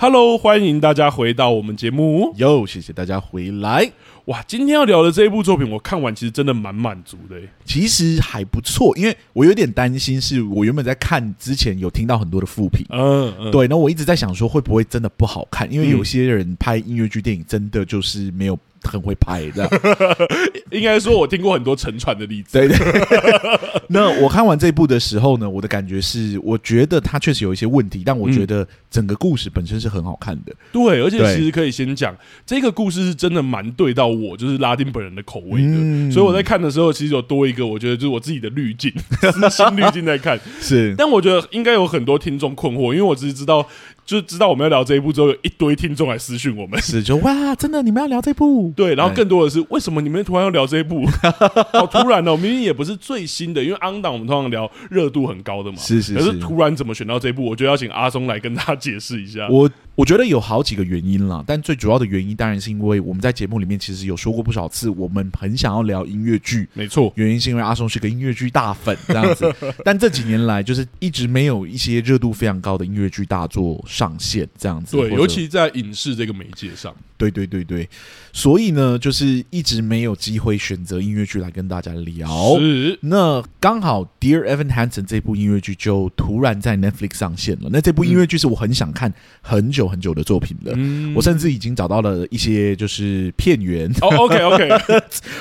Hello，欢迎大家回到我们节目。哟，谢谢大家回来。哇，今天要聊的这一部作品，我看完其实真的蛮满足的。其实还不错，因为我有点担心，是我原本在看之前有听到很多的负评，嗯嗯，对，那我一直在想说会不会真的不好看，因为有些人拍音乐剧电影真的就是没有。很会拍的，应该说，我听过很多沉船的例子。对对。那我看完这部的时候呢，我的感觉是，我觉得它确实有一些问题，但我觉得整个故事本身是很好看的。对，而且其实可以先讲，这个故事是真的蛮对到我，就是拉丁本人的口味的。嗯、所以我在看的时候，其实有多一个，我觉得就是我自己的滤镜，新滤镜在看。是，但我觉得应该有很多听众困惑，因为我只是知道。就知道我们要聊这一部之后，有一堆听众来私讯我们，是就哇，真的你们要聊这部？对，然后更多的是为什么你们突然要聊这一部？好突然哦，明明也不是最新的，因为 on 档我们通常聊热度很高的嘛，是是是，可是突然怎么选到这一部？我觉得要请阿松来跟大家解释一下。我我觉得有好几个原因啦，但最主要的原因当然是因为我们在节目里面其实有说过不少次，我们很想要聊音乐剧，没错，原因是因为阿松是个音乐剧大粉这样子，但这几年来就是一直没有一些热度非常高的音乐剧大作上线这样子。对，尤其在影视这个媒介上，对对对对，所以呢，就是一直没有机会选择音乐剧来跟大家聊。是，那刚好《Dear Evan Hansen》这部音乐剧就突然在 Netflix 上线了。那这部音乐剧是我很想看很久很久的作品了，嗯、我甚至已经找到了一些就是片源。哦，OK OK，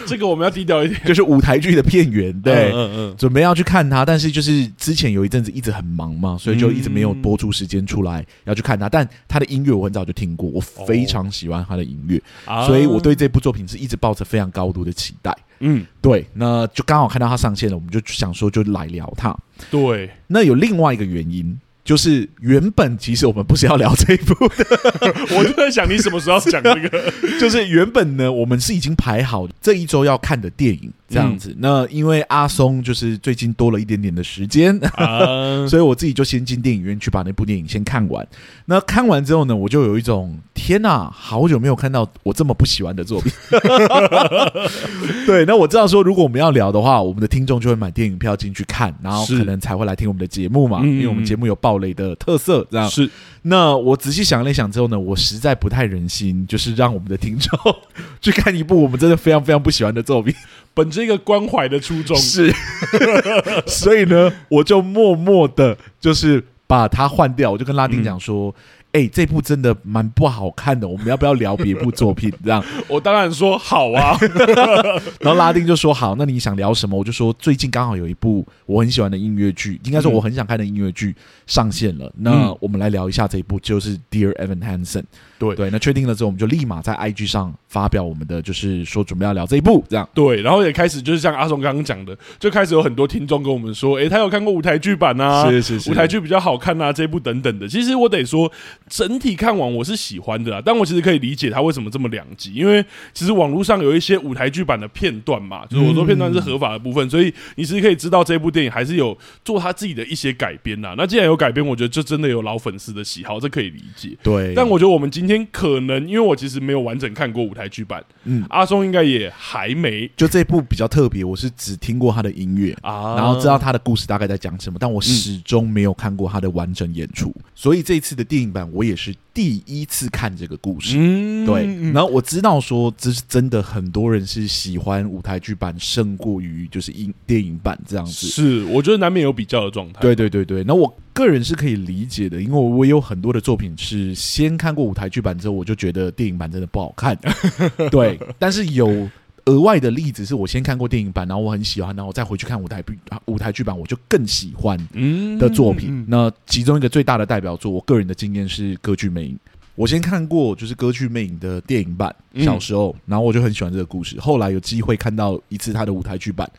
这个我们要低调一点，就是舞台剧的片源。对，嗯嗯，嗯，准备要去看它，但是就是之前有一阵子一直很忙嘛，所以就一直没有播出时间出来要去看它，但。他的音乐我很早就听过，我非常喜欢他的音乐，哦、所以我对这部作品是一直抱着非常高度的期待。嗯，对，那就刚好看到他上线了，我们就想说就来聊他。对，那有另外一个原因。就是原本其实我们不是要聊这一部的，我就在想你什么时候讲这个。就是原本呢，我们是已经排好这一周要看的电影这样子。嗯、那因为阿松就是最近多了一点点的时间，啊、所以我自己就先进电影院去把那部电影先看完。那看完之后呢，我就有一种天哪，好久没有看到我这么不喜欢的作品。对，那我知道说，如果我们要聊的话，我们的听众就会买电影票进去看，然后可能才会来听我们的节目嘛，因为我们节目有暴雷的特色，这样是。那我仔细想了一想之后呢，我实在不太忍心，就是让我们的听众 去看一部我们真的非常非常不喜欢的作品。本着一个关怀的初衷是，所以呢，我就默默的，就是把它换掉。我就跟拉丁讲说。嗯哎、欸，这部真的蛮不好看的，我们要不要聊别部作品？这样，我当然说好啊。然后拉丁就说好，那你想聊什么？我就说最近刚好有一部我很喜欢的音乐剧，应该说我很想看的音乐剧上线了。嗯、那我们来聊一下这一部，就是 Dear Evan Hansen。对对，那确定了之后，我们就立马在 IG 上发表我们的，就是说准备要聊这一部，这样。对，然后也开始就是像阿松刚刚讲的，就开始有很多听众跟我们说，哎，他有看过舞台剧版啊，是是是，舞台剧比较好看啊，这一部等等的。其实我得说，整体看完我是喜欢的啦，但我其实可以理解他为什么这么两极，因为其实网络上有一些舞台剧版的片段嘛，就是我说片段是合法的部分，嗯、所以你其实可以知道这部电影还是有做他自己的一些改编呐。那既然有改编，我觉得就真的有老粉丝的喜好，这可以理解。对，但我觉得我们今天可能。因为我其实没有完整看过舞台剧版，嗯，阿松应该也还没。就这部比较特别，我是只听过他的音乐啊，然后知道他的故事大概在讲什么，但我始终没有看过他的完整演出。嗯、所以这一次的电影版，我也是第一次看这个故事。嗯，对。然后我知道说，这是真的，很多人是喜欢舞台剧版胜过于就是影电影版这样子。是，我觉得难免有比较的状态。对对对对。那我个人是可以理解的，因为我有很多的作品是先看过舞台剧版之后，我就觉得电影版真的不好看。对，但是有额外的例子是我先看过电影版，然后我很喜欢，然后我再回去看舞台剧舞台剧版，我就更喜欢的作品。那其中一个最大的代表作，我个人的经验是《歌剧魅影》。我先看过就是《歌剧魅影》的电影版，小时候，然后我就很喜欢这个故事。后来有机会看到一次他的舞台剧版，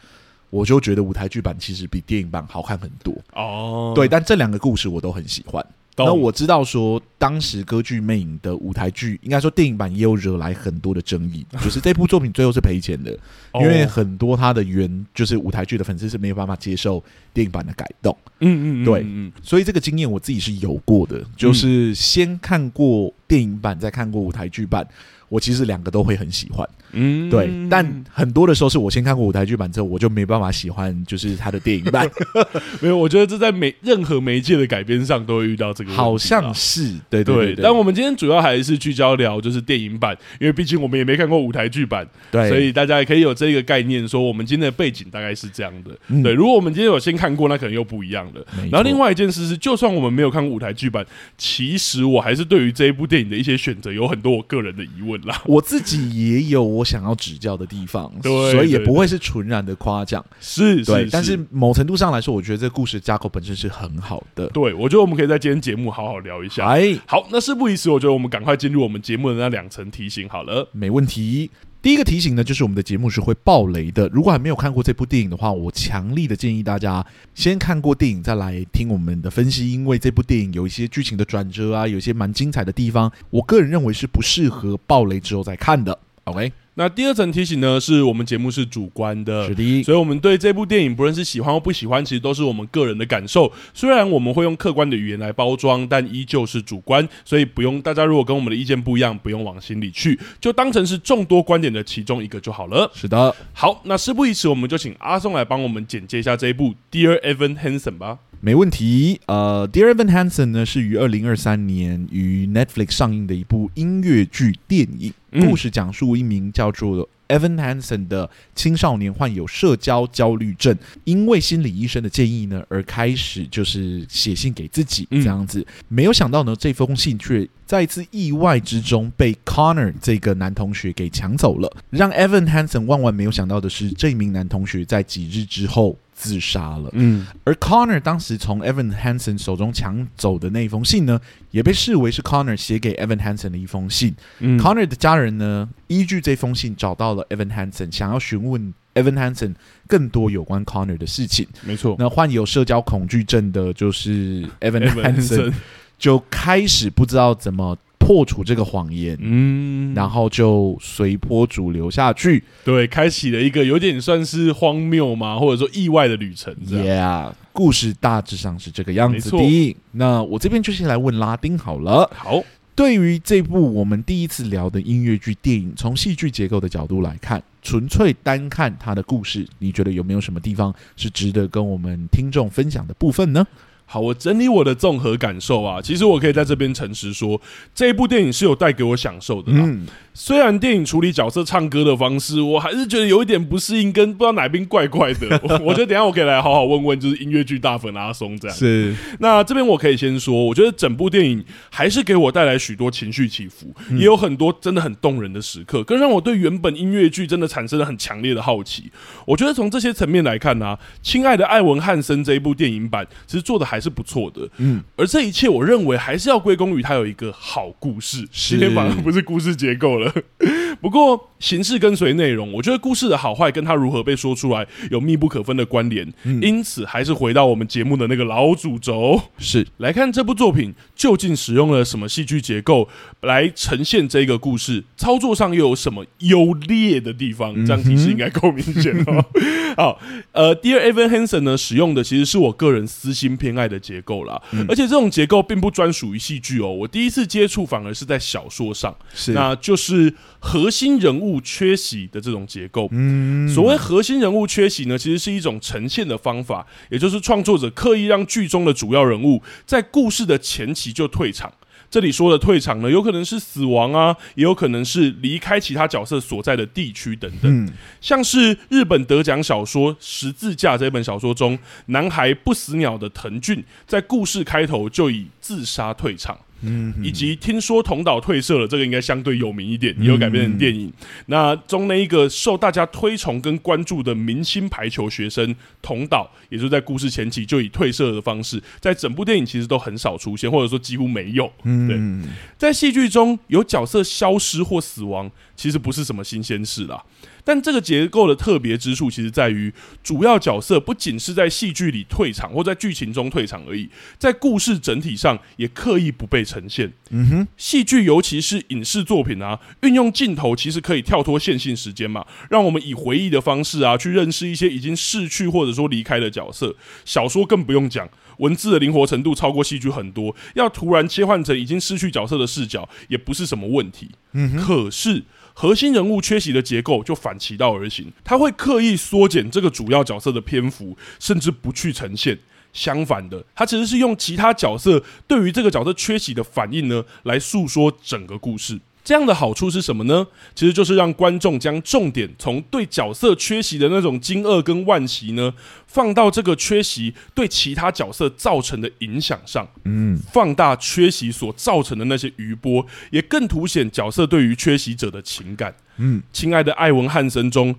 我就觉得舞台剧版其实比电影版好看很多。哦，对，但这两个故事我都很喜欢。那我知道说当时《歌剧魅影》的舞台剧，应该说电影版也有惹来很多的争议，就是这部作品最后是赔钱的，因为很多他的原就是舞台剧的粉丝是没有办法接受电影版的改动。嗯嗯，对，所以这个经验我自己是有过的，就是先看过电影版，再看过舞台剧版。我其实两个都会很喜欢，嗯，对，但很多的时候是我先看过舞台剧版之后，我就没办法喜欢，就是他的电影版。没有，我觉得这在每任何媒介的改编上都会遇到这个问题。好像是，对对，对，对，对。但我们今天主要还是聚焦聊就是电影版，因为毕竟我们也没看过舞台剧版，对，所以大家也可以有这个概念，说我们今天的背景大概是这样的。嗯、对，如果我们今天有先看过，那可能又不一样了。然后另外一件事是，就算我们没有看过舞台剧版，其实我还是对于这一部电影的一些选择有很多我个人的疑问啦。我自己。也有我想要指教的地方，对，所以也不会是纯然的夸奖，是，对。但是某程度上来说，我觉得这故事架构本身是很好的。对，我觉得我们可以在今天节目好好聊一下。哎，好，那事不宜迟，我觉得我们赶快进入我们节目的那两层提醒好了。没问题。第一个提醒呢，就是我们的节目是会爆雷的。如果还没有看过这部电影的话，我强力的建议大家先看过电影再来听我们的分析，因为这部电影有一些剧情的转折啊，有些蛮精彩的地方，我个人认为是不适合爆雷之后再看的。OK。那第二层提醒呢，是我们节目是主观的，是的，所以我们对这部电影不论是喜欢或不喜欢，其实都是我们个人的感受。虽然我们会用客观的语言来包装，但依旧是主观，所以不用大家如果跟我们的意见不一样，不用往心里去，就当成是众多观点的其中一个就好了。是的，好，那事不宜迟，我们就请阿松来帮我们简介一下这一部《Dear Evan Hansen》吧。没问题。呃，《Dear Evan Hansen》呢是于二零二三年于 Netflix 上映的一部音乐剧电影。故事讲述一名叫做 Evan Hansen 的青少年患有社交焦虑症，因为心理医生的建议呢，而开始就是写信给自己这样子。没有想到呢，这封信却在一次意外之中被 Connor 这个男同学给抢走了。让 Evan Hansen 万万没有想到的是，这名男同学在几日之后。自杀了。嗯，而 Connor 当时从 Evan Hansen 手中抢走的那一封信呢，也被视为是 Connor 写给 Evan Hansen 的一封信。嗯，Connor 的家人呢，依据这封信找到了 Evan Hansen，想要询问 Evan Hansen 更多有关 Connor 的事情。没错，那患有社交恐惧症的就是 Evan Hansen，就开始不知道怎么。破除这个谎言，嗯，然后就随波逐流下去，对，开启了一个有点算是荒谬嘛，或者说意外的旅程。Yeah，故事大致上是这个样子的。那我这边就先来问拉丁好了。好，对于这部我们第一次聊的音乐剧电影，从戏剧结构的角度来看，纯粹单看它的故事，你觉得有没有什么地方是值得跟我们听众分享的部分呢？好，我整理我的综合感受啊，其实我可以在这边诚实说，这一部电影是有带给我享受的啦。嗯虽然电影处理角色唱歌的方式，我还是觉得有一点不适应，跟不知道哪边怪怪的。我觉得等一下我可以来好好问问，就是音乐剧大粉阿松这样。是，那这边我可以先说，我觉得整部电影还是给我带来许多情绪起伏，也有很多真的很动人的时刻，更让我对原本音乐剧真的产生了很强烈的好奇。我觉得从这些层面来看呢、啊，《亲爱的艾文汉森》这一部电影版其实做的还是不错的。嗯，而这一切我认为还是要归功于它有一个好故事。今天反而不是故事结构了。不过形式跟随内容，我觉得故事的好坏跟它如何被说出来有密不可分的关联。嗯，因此还是回到我们节目的那个老主轴，是来看这部作品究竟使用了什么戏剧结构来呈现这个故事，操作上又有什么优劣的地方？这样提示应该够明显哦。好，呃，Dear Evan Hansen 呢，使用的其实是我个人私心偏爱的结构啦，而且这种结构并不专属于戏剧哦。我第一次接触反而是在小说上，是那就是。核心人物缺席的这种结构，嗯，所谓核心人物缺席呢，其实是一种呈现的方法，也就是创作者刻意让剧中的主要人物在故事的前期就退场。这里说的退场呢，有可能是死亡啊，也有可能是离开其他角色所在的地区等等。像是日本得奖小说《十字架》这本小说中，男孩不死鸟的藤俊，在故事开头就以自杀退场。嗯，以及听说同岛退色了，这个应该相对有名一点，也有改编成电影。那中那一个受大家推崇跟关注的明星排球学生同岛，也就在故事前期就以退色的方式，在整部电影其实都很少出现，或者说几乎没有。对，在戏剧中有角色消失或死亡，其实不是什么新鲜事啦。但这个结构的特别之处，其实在于主要角色不仅是在戏剧里退场或在剧情中退场而已，在故事整体上也刻意不被呈现。嗯哼，戏剧尤其是影视作品啊，运用镜头其实可以跳脱线性时间嘛，让我们以回忆的方式啊，去认识一些已经逝去或者说离开的角色。小说更不用讲，文字的灵活程度超过戏剧很多，要突然切换成已经失去角色的视角，也不是什么问题。嗯哼，可是。核心人物缺席的结构就反其道而行，他会刻意缩减这个主要角色的篇幅，甚至不去呈现。相反的，他其实是用其他角色对于这个角色缺席的反应呢，来诉说整个故事。这样的好处是什么呢？其实就是让观众将重点从对角色缺席的那种惊愕跟惋惜呢，放到这个缺席对其他角色造成的影响上。嗯，放大缺席所造成的那些余波，也更凸显角色对于缺席者的情感。嗯，亲爱的艾文汉森中。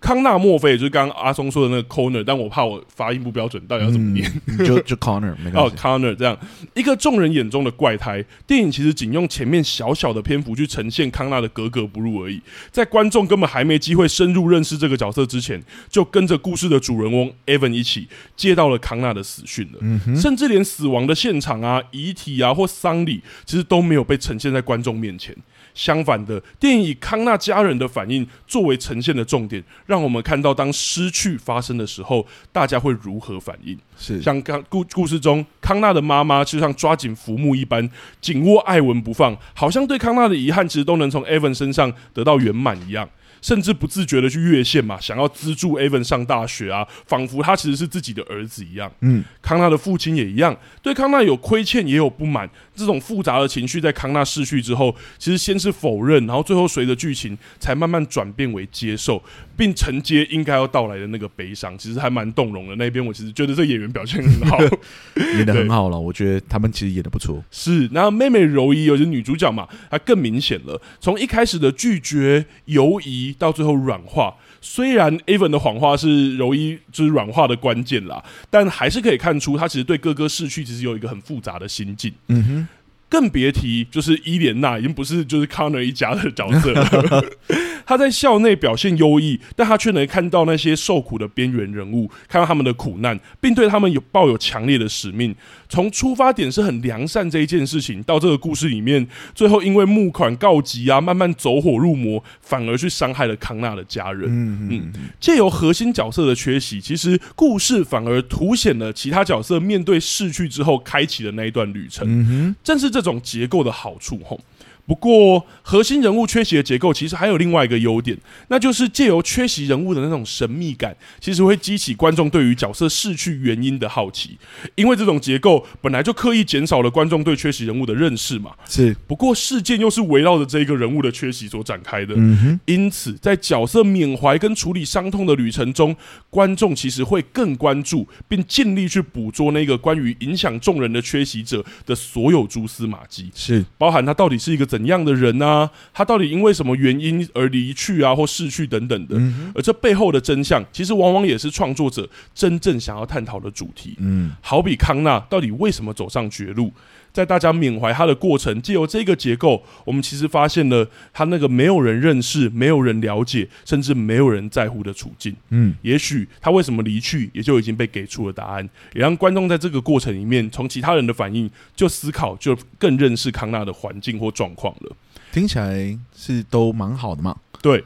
康纳莫菲，也就是刚刚阿松说的那个 Conner，但我怕我发音不标准，到底要怎么念？嗯、就就 Connor，没关系。哦 Conner，这样一个众人眼中的怪胎，电影其实仅用前面小小的篇幅去呈现康纳的格格不入而已，在观众根本还没机会深入认识这个角色之前，就跟着故事的主人翁 Evan 一起接到了康纳的死讯了，嗯、甚至连死亡的现场啊、遗体啊或丧礼，其实都没有被呈现在观众面前。相反的，电影以康纳家人的反应作为呈现的重点，让我们看到当失去发生的时候，大家会如何反应。是像刚故故事中，康纳的妈妈就像抓紧浮木一般，紧握艾文不放，好像对康纳的遗憾其实都能从艾文身上得到圆满一样。甚至不自觉的去越线嘛，想要资助 Evan 上大学啊，仿佛他其实是自己的儿子一样。嗯，康纳的父亲也一样，对康纳有亏欠也有不满，这种复杂的情绪在康纳逝去之后，其实先是否认，然后最后随着剧情才慢慢转变为接受，并承接应该要到来的那个悲伤，其实还蛮动容的。那边我其实觉得这演员表现很好，演的很好了。我觉得他们其实演的不错。是，然后妹妹柔伊，尤其是女主角嘛，她更明显了，从一开始的拒绝、犹疑。到最后软化，虽然 Evan 的谎话是柔一就是软化的关键啦，但还是可以看出他其实对哥哥逝去其实有一个很复杂的心境。嗯哼，更别提就是伊莲娜已经不是就是 Connor 一家的角色了。他在校内表现优异，但他却能看到那些受苦的边缘人物，看到他们的苦难，并对他们有抱有强烈的使命。从出发点是很良善这一件事情，到这个故事里面，最后因为募款告急啊，慢慢走火入魔，反而去伤害了康纳的家人。嗯嗯，借由核心角色的缺席，其实故事反而凸显了其他角色面对逝去之后开启的那一段旅程。嗯哼，正是这这种结构的好处，吼。不过，核心人物缺席的结构其实还有另外一个优点，那就是借由缺席人物的那种神秘感，其实会激起观众对于角色逝去原因的好奇。因为这种结构本来就刻意减少了观众对缺席人物的认识嘛。是。不过事件又是围绕着这一个人物的缺席所展开的。嗯哼。因此，在角色缅怀跟处理伤痛的旅程中，观众其实会更关注，并尽力去捕捉那个关于影响众人的缺席者的所有蛛丝马迹。是。包含他到底是一个怎。怎样的人呢、啊？他到底因为什么原因而离去啊，或逝去等等的？嗯、而这背后的真相，其实往往也是创作者真正想要探讨的主题。嗯，好比康纳到底为什么走上绝路？在大家缅怀他的过程，借由这个结构，我们其实发现了他那个没有人认识、没有人了解，甚至没有人在乎的处境。嗯，也许他为什么离去，也就已经被给出了答案，也让观众在这个过程里面，从其他人的反应就思考，就更认识康纳的环境或状况了。听起来是都蛮好的嘛？对。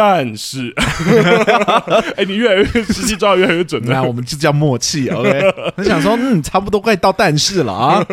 但是，哎、欸，你越来越时机抓的越来越准了。那我们就叫默契，OK？我想说，嗯，差不多快到但是了啊。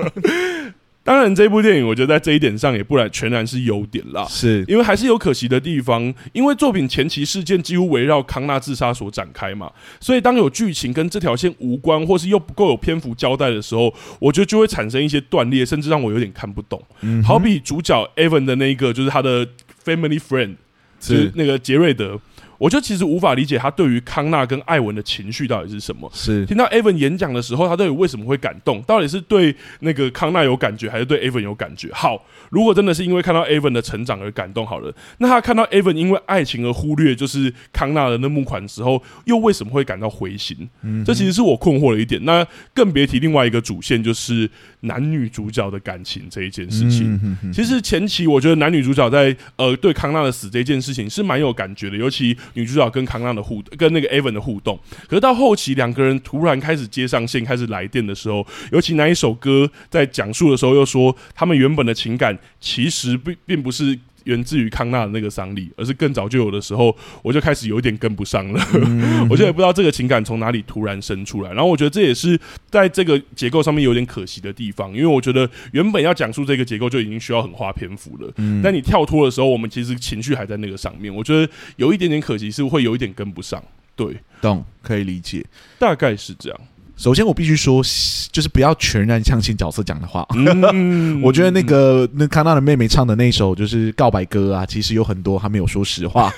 当然，这部电影我觉得在这一点上也不然全然是优点啦，是因为还是有可惜的地方。因为作品前期事件几乎围绕康纳自杀所展开嘛，所以当有剧情跟这条线无关，或是又不够有篇幅交代的时候，我觉得就会产生一些断裂，甚至让我有点看不懂。嗯、好比主角 Evan 的那个，就是他的 family friend。是那个杰瑞德。我就其实无法理解他对于康纳跟艾文的情绪到底是什么。是听到艾文演讲的时候，他到底为什么会感动？到底是对那个康纳有感觉，还是对艾文有感觉？好，如果真的是因为看到艾文的成长而感动，好了，那他看到艾文因为爱情而忽略就是康纳的那募款的时候，又为什么会感到灰心？嗯，这其实是我困惑的一点。那更别提另外一个主线，就是男女主角的感情这一件事情。其实前期我觉得男女主角在呃对康纳的死这件事情是蛮有感觉的，尤其。女主角跟康纳的互跟那个 Evan 的互动。可是到后期，两个人突然开始接上线，开始来电的时候，尤其那一首歌在讲述的时候，又说他们原本的情感其实并并不是。源自于康纳的那个丧礼，而是更早就有的时候，我就开始有一点跟不上了。嗯、我就也不知道这个情感从哪里突然生出来。然后我觉得这也是在这个结构上面有点可惜的地方，因为我觉得原本要讲述这个结构就已经需要很花篇幅了。嗯、但你跳脱的时候，我们其实情绪还在那个上面，我觉得有一点点可惜，是会有一点跟不上。对，懂，可以理解，大概是这样。首先，我必须说，就是不要全然相信角色讲的话。嗯、我觉得那个那康纳的妹妹唱的那首就是告白歌啊，其实有很多她没有说实话。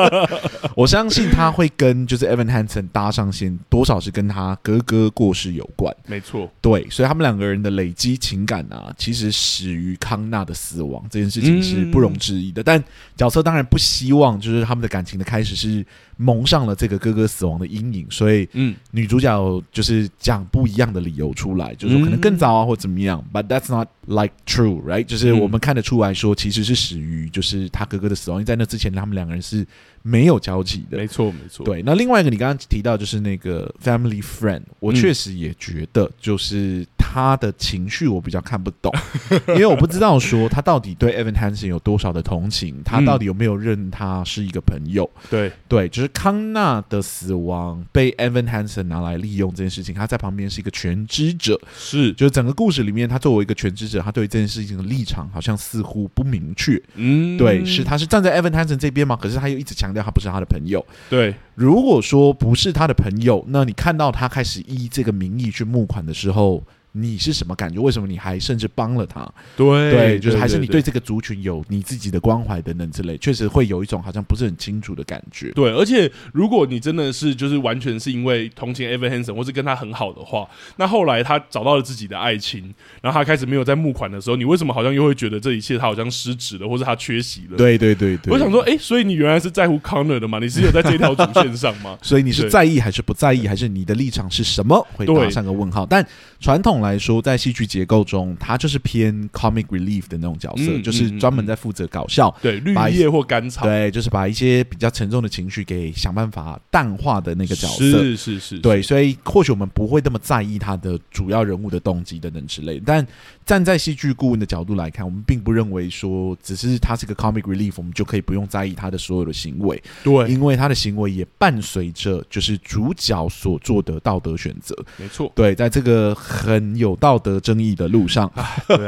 我相信他会跟就是 Evan Hansen 搭上线，多少是跟他哥哥过世有关。没错，对，所以他们两个人的累积情感啊，其实始于康纳的死亡这件事情是不容置疑的。嗯、但角色当然不希望就是他们的感情的开始是蒙上了这个哥哥死亡的阴影，所以嗯，女主角就是讲不一样的理由出来，就是说可能更早啊或怎么样。嗯、But that's not like true, right？就是我们看得出来说，其实是始于就是他哥哥的死亡，因为在那之前他们两个人是没有交集的。没错，没错。对，那另外一个你刚刚提到就是那个 family friend，我确实也觉得就是他的情绪我比较看不懂，因为我不知道说他到底对 Evan Hansen 有多少的同情，他到底有没有认他是一个朋友？对，对，就是。康纳的死亡被 Evan Hansen 拿来利用这件事情，他在旁边是一个全知者，是，就是整个故事里面，他作为一个全知者，他对这件事情的立场好像似乎不明确。嗯，对，是他是站在 Evan Hansen 这边吗？可是他又一直强调他不是他的朋友。对，如果说不是他的朋友，那你看到他开始依这个名义去募款的时候。你是什么感觉？为什么你还甚至帮了他？对对，就是还是你对这个族群有你自己的关怀等等之类，确实会有一种好像不是很清楚的感觉。对，而且如果你真的是就是完全是因为同情 Evan Hansen 或是跟他很好的话，那后来他找到了自己的爱情，然后他开始没有在募款的时候，你为什么好像又会觉得这一切他好像失职了，或者他缺席了？对对对对，我想说，哎、欸，所以你原来是在乎 Connor 的吗？你是有在这条主线上吗？所以你是在意还是不在意，还是你的立场是什么？会打上个问号。但传统来说，在戏剧。结构中，他就是偏 comic relief 的那种角色，嗯、就是专门在负责搞笑，对绿叶或甘草，对，就是把一些比较沉重的情绪给想办法淡化的那个角色，是是是，对，所以或许我们不会那么在意他的主要人物的动机等等之类，但站在戏剧顾问的角度来看，我们并不认为说只是他是个 comic relief，我们就可以不用在意他的所有的行为，对，因为他的行为也伴随着就是主角所做的道德选择，没错，对，在这个很有道德争议的路上，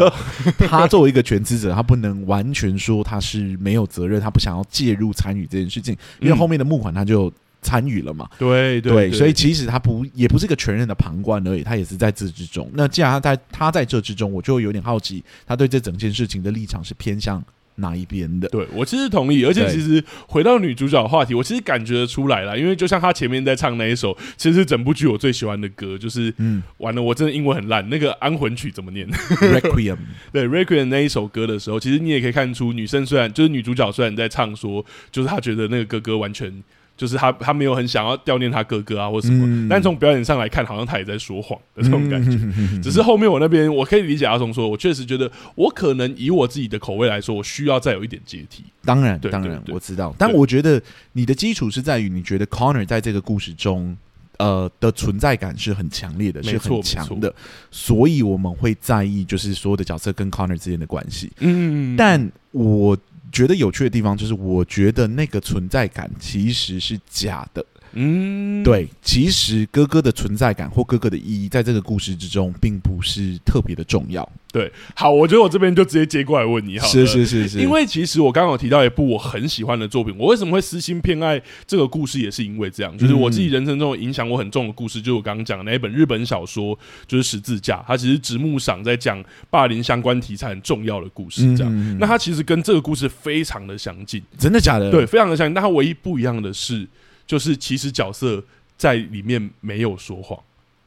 他作为一个全职者，他不能完全说他是没有责任，他不想要介入参与这件事情，因为后面的募款他就参与了嘛。对对，所以其实他不也不是一个全然的旁观而已，他也是在这之中。那既然他在他在这之中，我就有点好奇，他对这整件事情的立场是偏向哪一边的？对，我其实同意，而且其实回到女主角的话题，我其实感觉得出来了，因为就像她前面在唱那一首，其实是整部剧我最喜欢的歌，就是嗯，完了，我真的英文很烂，那个安魂曲怎么念？Requiem，对，Requiem 那一首歌的时候，其实你也可以看出，女生虽然就是女主角虽然在唱说，就是她觉得那个哥哥完全。就是他，他没有很想要悼念他哥哥啊，或什么。嗯、但从表演上来看，好像他也在说谎的这种感觉。嗯、只是后面我那边，我可以理解阿松说，我确实觉得，我可能以我自己的口味来说，我需要再有一点阶梯。当然，对当然，我知道。但我觉得你的基础是在于，你觉得 Connor 在这个故事中，呃的存在感是很强烈的，是很强的。所以我们会在意，就是所有的角色跟 Connor 之间的关系。嗯，但我。觉得有趣的地方就是，我觉得那个存在感其实是假的。嗯，对，其实哥哥的存在感或哥哥的意义，在这个故事之中，并不是特别的重要。对，好，我觉得我这边就直接接过来问你好了，是是是是，因为其实我刚刚有提到一部我很喜欢的作品，我为什么会私心偏爱这个故事，也是因为这样，就是我自己人生中影响我很重的故事，就是我刚刚讲的那一本日本小说，就是《十字架》，它其实直木赏在讲霸凌相关题材很重要的故事，这样。嗯、那它其实跟这个故事非常的相近，真的假的？对，非常的相近。但它唯一不一样的是。就是其实角色在里面没有说谎。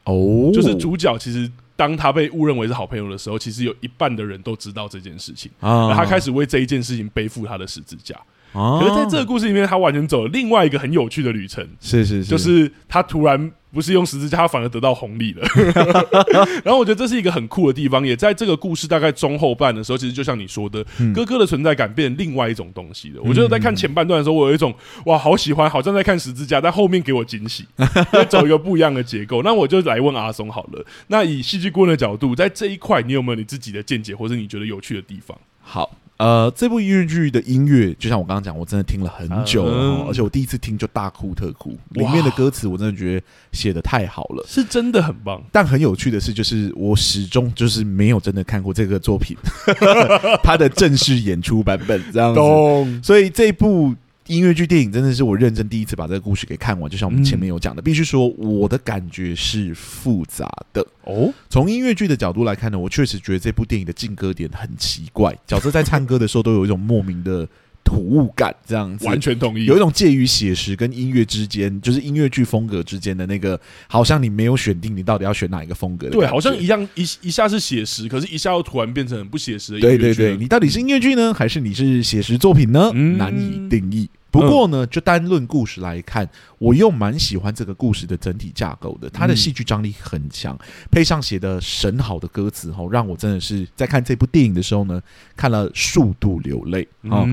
哦，就是主角其实当他被误认为是好朋友的时候，其实有一半的人都知道这件事情。啊，他开始为这一件事情背负他的十字架。哦，可是在这个故事里面，他完全走了另外一个很有趣的旅程，是是是，就是他突然。不是用十字架，他反而得到红利了。然后我觉得这是一个很酷的地方，也在这个故事大概中后半的时候，其实就像你说的，嗯、哥哥的存在感变成另外一种东西了。我觉得在看前半段的时候，我有一种哇，好喜欢，好像在看十字架，但后面给我惊喜，走一个不一样的结构。那我就来问阿松好了，那以戏剧顾问的角度，在这一块，你有没有你自己的见解，或者你觉得有趣的地方？好。呃，这部音乐剧的音乐，就像我刚刚讲，我真的听了很久了，嗯，而且我第一次听就大哭特哭。里面的歌词我真的觉得写的太好了，是真的很棒。但很有趣的是，就是我始终就是没有真的看过这个作品，他的正式演出版本这样子。所以这部。音乐剧电影真的是我认真第一次把这个故事给看完，就像我们前面有讲的，必须说我的感觉是复杂的哦。从音乐剧的角度来看呢，我确实觉得这部电影的进歌点很奇怪，角色在唱歌的时候都有一种莫名的。突兀感这样子，完全同意。有一种介于写实跟音乐之间，就是音乐剧风格之间的那个，好像你没有选定，你到底要选哪一个风格的？对，好像一样一一下是写实，可是一下又突然变成很不写实的音乐剧。对对对，你到底是音乐剧呢，还是你是写实作品呢？嗯，难以定义。不过呢，就单论故事来看，我又蛮喜欢这个故事的整体架构的。它的戏剧张力很强，配上写的神好的歌词，吼，让我真的是在看这部电影的时候呢，看了数度流泪啊，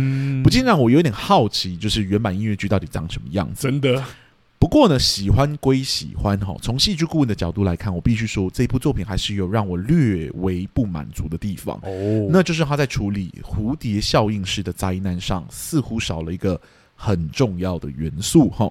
不禁让我有点好奇，就是原版音乐剧到底长什么样子？真的。不过呢，喜欢归喜欢哈，从戏剧顾问的角度来看，我必须说这部作品还是有让我略微不满足的地方哦，那就是他在处理蝴蝶效应式的灾难上，似乎少了一个。很重要的元素哈，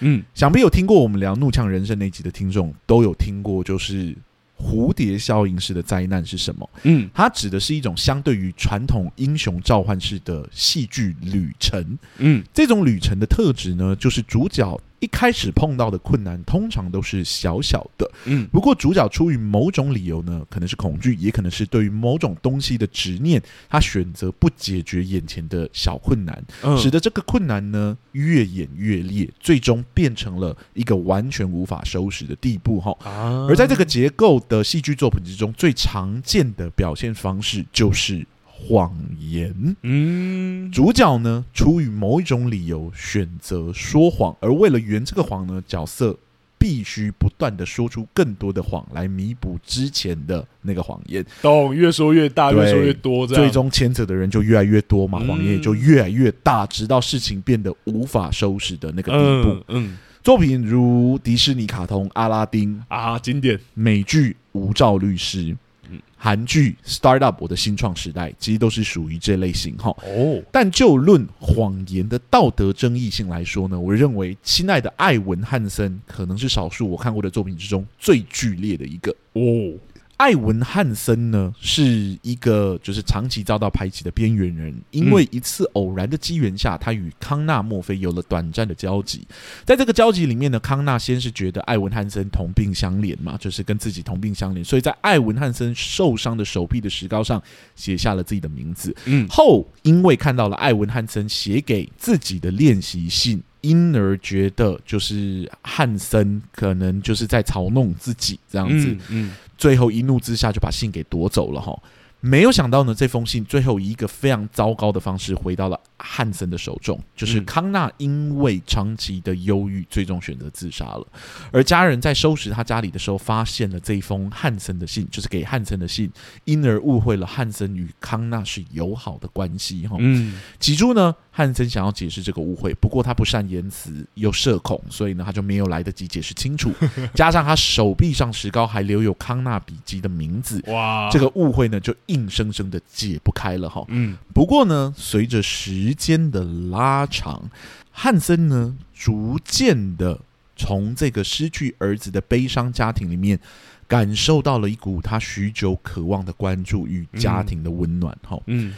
嗯，想必有听过我们聊《怒呛人生》那集的听众都有听过，就是蝴蝶效应式的灾难是什么？嗯，它指的是一种相对于传统英雄召唤式的戏剧旅程。嗯，这种旅程的特质呢，就是主角。一开始碰到的困难通常都是小小的，嗯，不过主角出于某种理由呢，可能是恐惧，也可能是对于某种东西的执念，他选择不解决眼前的小困难，使得这个困难呢越演越烈，最终变成了一个完全无法收拾的地步。哈，而在这个结构的戏剧作品之中，最常见的表现方式就是。谎言，嗯，主角呢，出于某一种理由选择说谎，而为了圆这个谎呢，角色必须不断的说出更多的谎来弥补之前的那个谎言。懂，越说越大，越说越多，这样，最终牵扯的人就越来越多嘛，谎言也就越来越大，直到事情变得无法收拾的那个地步。嗯，嗯，作品如迪士尼卡通《阿拉丁》啊，经典，美剧《无照律师》。韩剧《Startup 我的新创时代》其实都是属于这类型哈。哦，但就论谎言的道德争议性来说呢，我认为亲爱的艾文汉森可能是少数我看过的作品之中最剧烈的一个哦。艾文汉森呢，是一个就是长期遭到排挤的边缘人，因为一次偶然的机缘下，他与康纳墨菲有了短暂的交集。在这个交集里面呢，康纳先是觉得艾文汉森同病相怜嘛，就是跟自己同病相怜，所以在艾文汉森受伤的手臂的石膏上写下了自己的名字。嗯，后因为看到了艾文汉森写给自己的练习信，因而觉得就是汉森可能就是在嘲弄自己这样子。嗯。嗯最后一怒之下就把信给夺走了哈，没有想到呢，这封信最后以一个非常糟糕的方式回到了汉森的手中，就是康纳因为长期的忧郁，最终选择自杀了。而家人在收拾他家里的时候，发现了这一封汉森的信，就是给汉森的信，因而误会了汉森与康纳是友好的关系哈。嗯，起初呢。汉森想要解释这个误会，不过他不善言辞又社恐，所以呢，他就没有来得及解释清楚。加上他手臂上石膏还留有康纳比基的名字，哇，这个误会呢就硬生生的解不开了哈。嗯，不过呢，随着时间的拉长，汉森呢逐渐的从这个失去儿子的悲伤家庭里面，感受到了一股他许久渴望的关注与家庭的温暖。哈，嗯，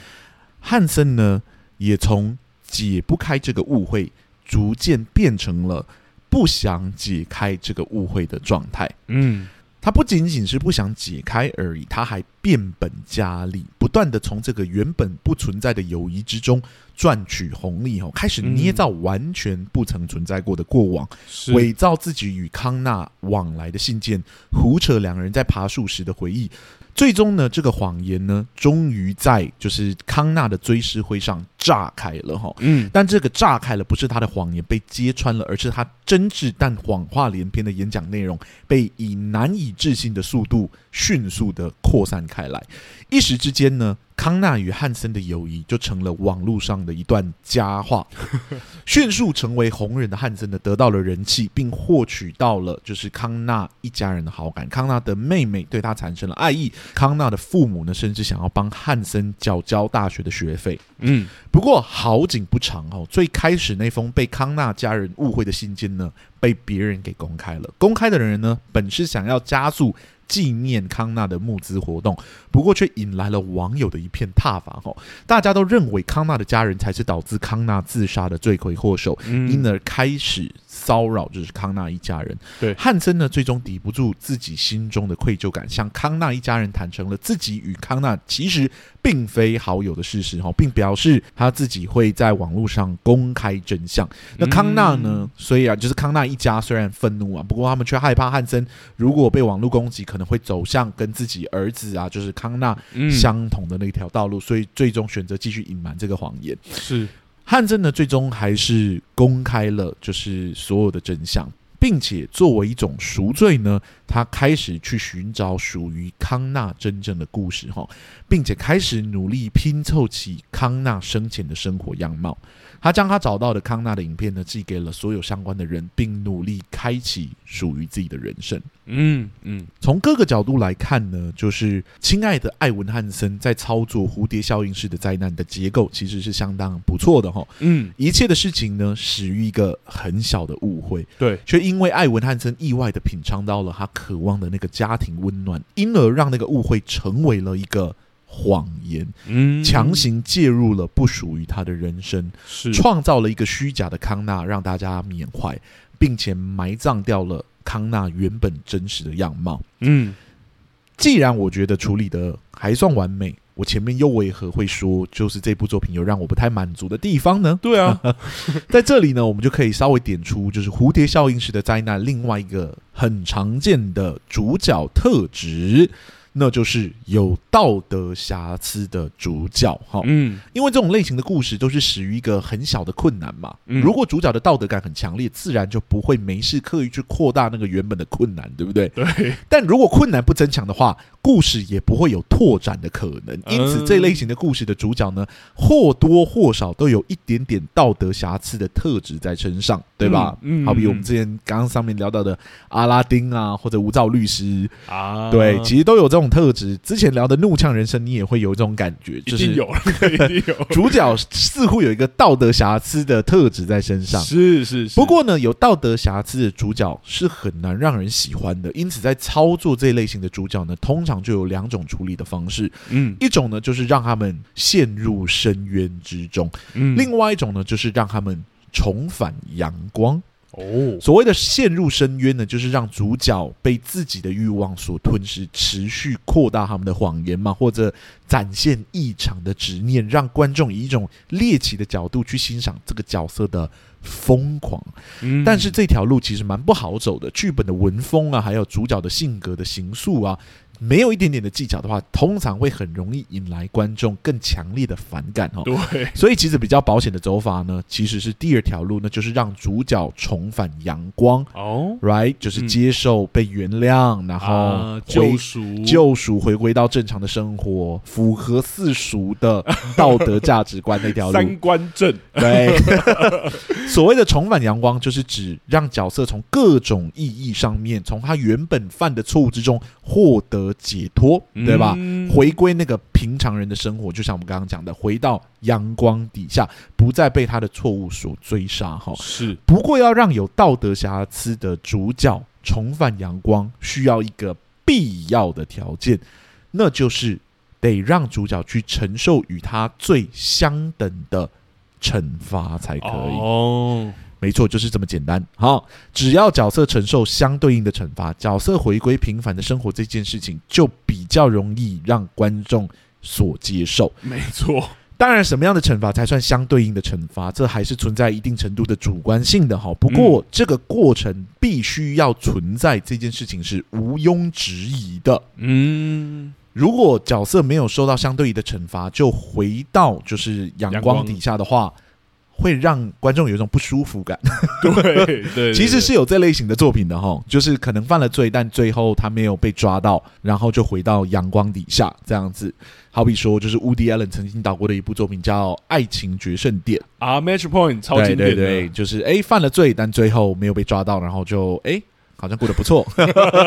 汉森呢也从解不开这个误会，逐渐变成了不想解开这个误会的状态。嗯，他不仅仅是不想解开而已，他还变本加厉，不断的从这个原本不存在的友谊之中赚取红利。哦，开始捏造完全不曾存在过的过往，伪造自己与康纳往来的信件，胡扯两人在爬树时的回忆。最终呢，这个谎言呢，终于在就是康纳的追思会上炸开了哈。嗯，但这个炸开了，不是他的谎言被揭穿了，而是他真挚但谎话连篇的演讲内容被以难以置信的速度迅速的扩散开来。一时之间呢，康纳与汉森的友谊就成了网络上的一段佳话。迅速成为红人的汉森呢，得到了人气，并获取到了就是康纳一家人的好感。康纳的妹妹对他产生了爱意。康纳的父母呢，甚至想要帮汉森缴交大学的学费。嗯，不过好景不长哦，最开始那封被康纳家人误会的信件呢，被别人给公开了。公开的人呢，本是想要加速。纪念康纳的募资活动，不过却引来了网友的一片挞伐。吼，大家都认为康纳的家人才是导致康纳自杀的罪魁祸首，嗯、因而开始骚扰，就是康纳一家人。对，汉森呢，最终抵不住自己心中的愧疚感，向康纳一家人坦诚了自己与康纳其实并非好友的事实。哈，并表示他自己会在网络上公开真相。那康纳呢？虽然就是康纳一家虽然愤怒啊，不过他们却害怕汉森如果被网络攻击，可能会走向跟自己儿子啊，就是康纳相同的那条道路，所以最终选择继续隐瞒这个谎言。是汉森呢，最终还是公开了就是所有的真相，并且作为一种赎罪呢，他开始去寻找属于康纳真正的故事哈，并且开始努力拼凑起康纳生前的生活样貌。他将他找到的康纳的影片呢，寄给了所有相关的人，并努力开启属于自己的人生。嗯嗯，从各个角度来看呢，就是亲爱的艾文汉森在操作蝴蝶效应式的灾难的结构，其实是相当不错的哈。嗯，一切的事情呢，始于一个很小的误会，对，却因为艾文汉森意外的品尝到了他渴望的那个家庭温暖，因而让那个误会成为了一个。谎言，嗯，强行介入了不属于他的人生，是创造了一个虚假的康纳，让大家缅怀，并且埋葬掉了康纳原本真实的样貌。嗯，既然我觉得处理的还算完美，我前面又为何会说，就是这部作品有让我不太满足的地方呢？对啊，在这里呢，我们就可以稍微点出，就是蝴蝶效应式的灾难，另外一个很常见的主角特质。那就是有道德瑕疵的主角哈，嗯，因为这种类型的故事都是始于一个很小的困难嘛，嗯，如果主角的道德感很强烈，自然就不会没事刻意去扩大那个原本的困难，对不对？对。但如果困难不增强的话，故事也不会有拓展的可能。因此，这类型的故事的主角呢，或多或少都有一点点道德瑕疵的特质在身上，对吧？嗯，嗯，好比我们之前刚刚上面聊到的阿拉丁啊，或者无照律师啊，对，其实都有这种。特质之前聊的怒呛人生，你也会有这种感觉，就是有，主角似乎有一个道德瑕疵的特质在身上。是是是。不过呢，有道德瑕疵的主角是很难让人喜欢的，因此在操作这一类型的主角呢，通常就有两种处理的方式。嗯，一种呢就是让他们陷入深渊之中，嗯，另外一种呢就是让他们重返阳光。哦，所谓的陷入深渊呢，就是让主角被自己的欲望所吞噬，持续扩大他们的谎言嘛，或者展现异常的执念，让观众以一种猎奇的角度去欣赏这个角色的疯狂。嗯，但是这条路其实蛮不好走的，剧本的文风啊，还有主角的性格的形塑啊。没有一点点的技巧的话，通常会很容易引来观众更强烈的反感哦。对，所以其实比较保险的走法呢，其实是第二条路，那就是让主角重返阳光哦，right，就是接受被原谅，嗯、然后救赎，救赎回归到正常的生活，符合世俗的道德价值观那条路。三观正，对。所谓的重返阳光，就是指让角色从各种意义上面，从他原本犯的错误之中获得。解脱，对吧？嗯、回归那个平常人的生活，就像我们刚刚讲的，回到阳光底下，不再被他的错误所追杀。哈，是。不过，要让有道德瑕疵的主角重返阳光，需要一个必要的条件，那就是得让主角去承受与他最相等的惩罚才可以。哦。没错，就是这么简单。好，只要角色承受相对应的惩罚，角色回归平凡的生活这件事情就比较容易让观众所接受。没错，当然，什么样的惩罚才算相对应的惩罚，这还是存在一定程度的主观性的。哈，不过这个过程必须要存在，这件事情是毋庸置疑的。嗯。如果角色没有受到相对应的惩罚，就回到就是阳光底下的话。会让观众有一种不舒服感，对对，其实是有这类型的作品的哈，就是可能犯了罪，但最后他没有被抓到，然后就回到阳光底下这样子。好比说，就是 Woody Allen 曾经导过的一部作品叫《爱情决胜点》啊，Match Point 超经典的，对对对，就是哎犯了罪，但最后没有被抓到，然后就哎。好像过得不错，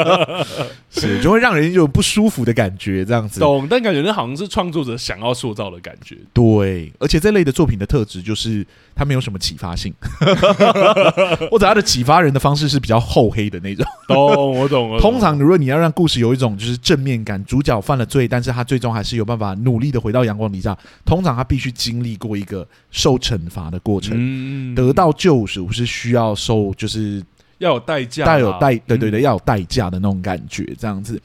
是就会让人有不舒服的感觉，这样子。懂，但感觉那好像是创作者想要塑造的感觉。对，而且这类的作品的特质就是它没有什么启发性，或者它的启发人的方式是比较厚黑的那种。懂，我懂了。通常如果你要让故事有一种就是正面感，主角犯了罪，但是他最终还是有办法努力的回到阳光底下。通常他必须经历过一个受惩罚的过程，嗯、得到救赎是需要受就是。要有代价，带有代，对对对，要有代价的那种感觉，这样子。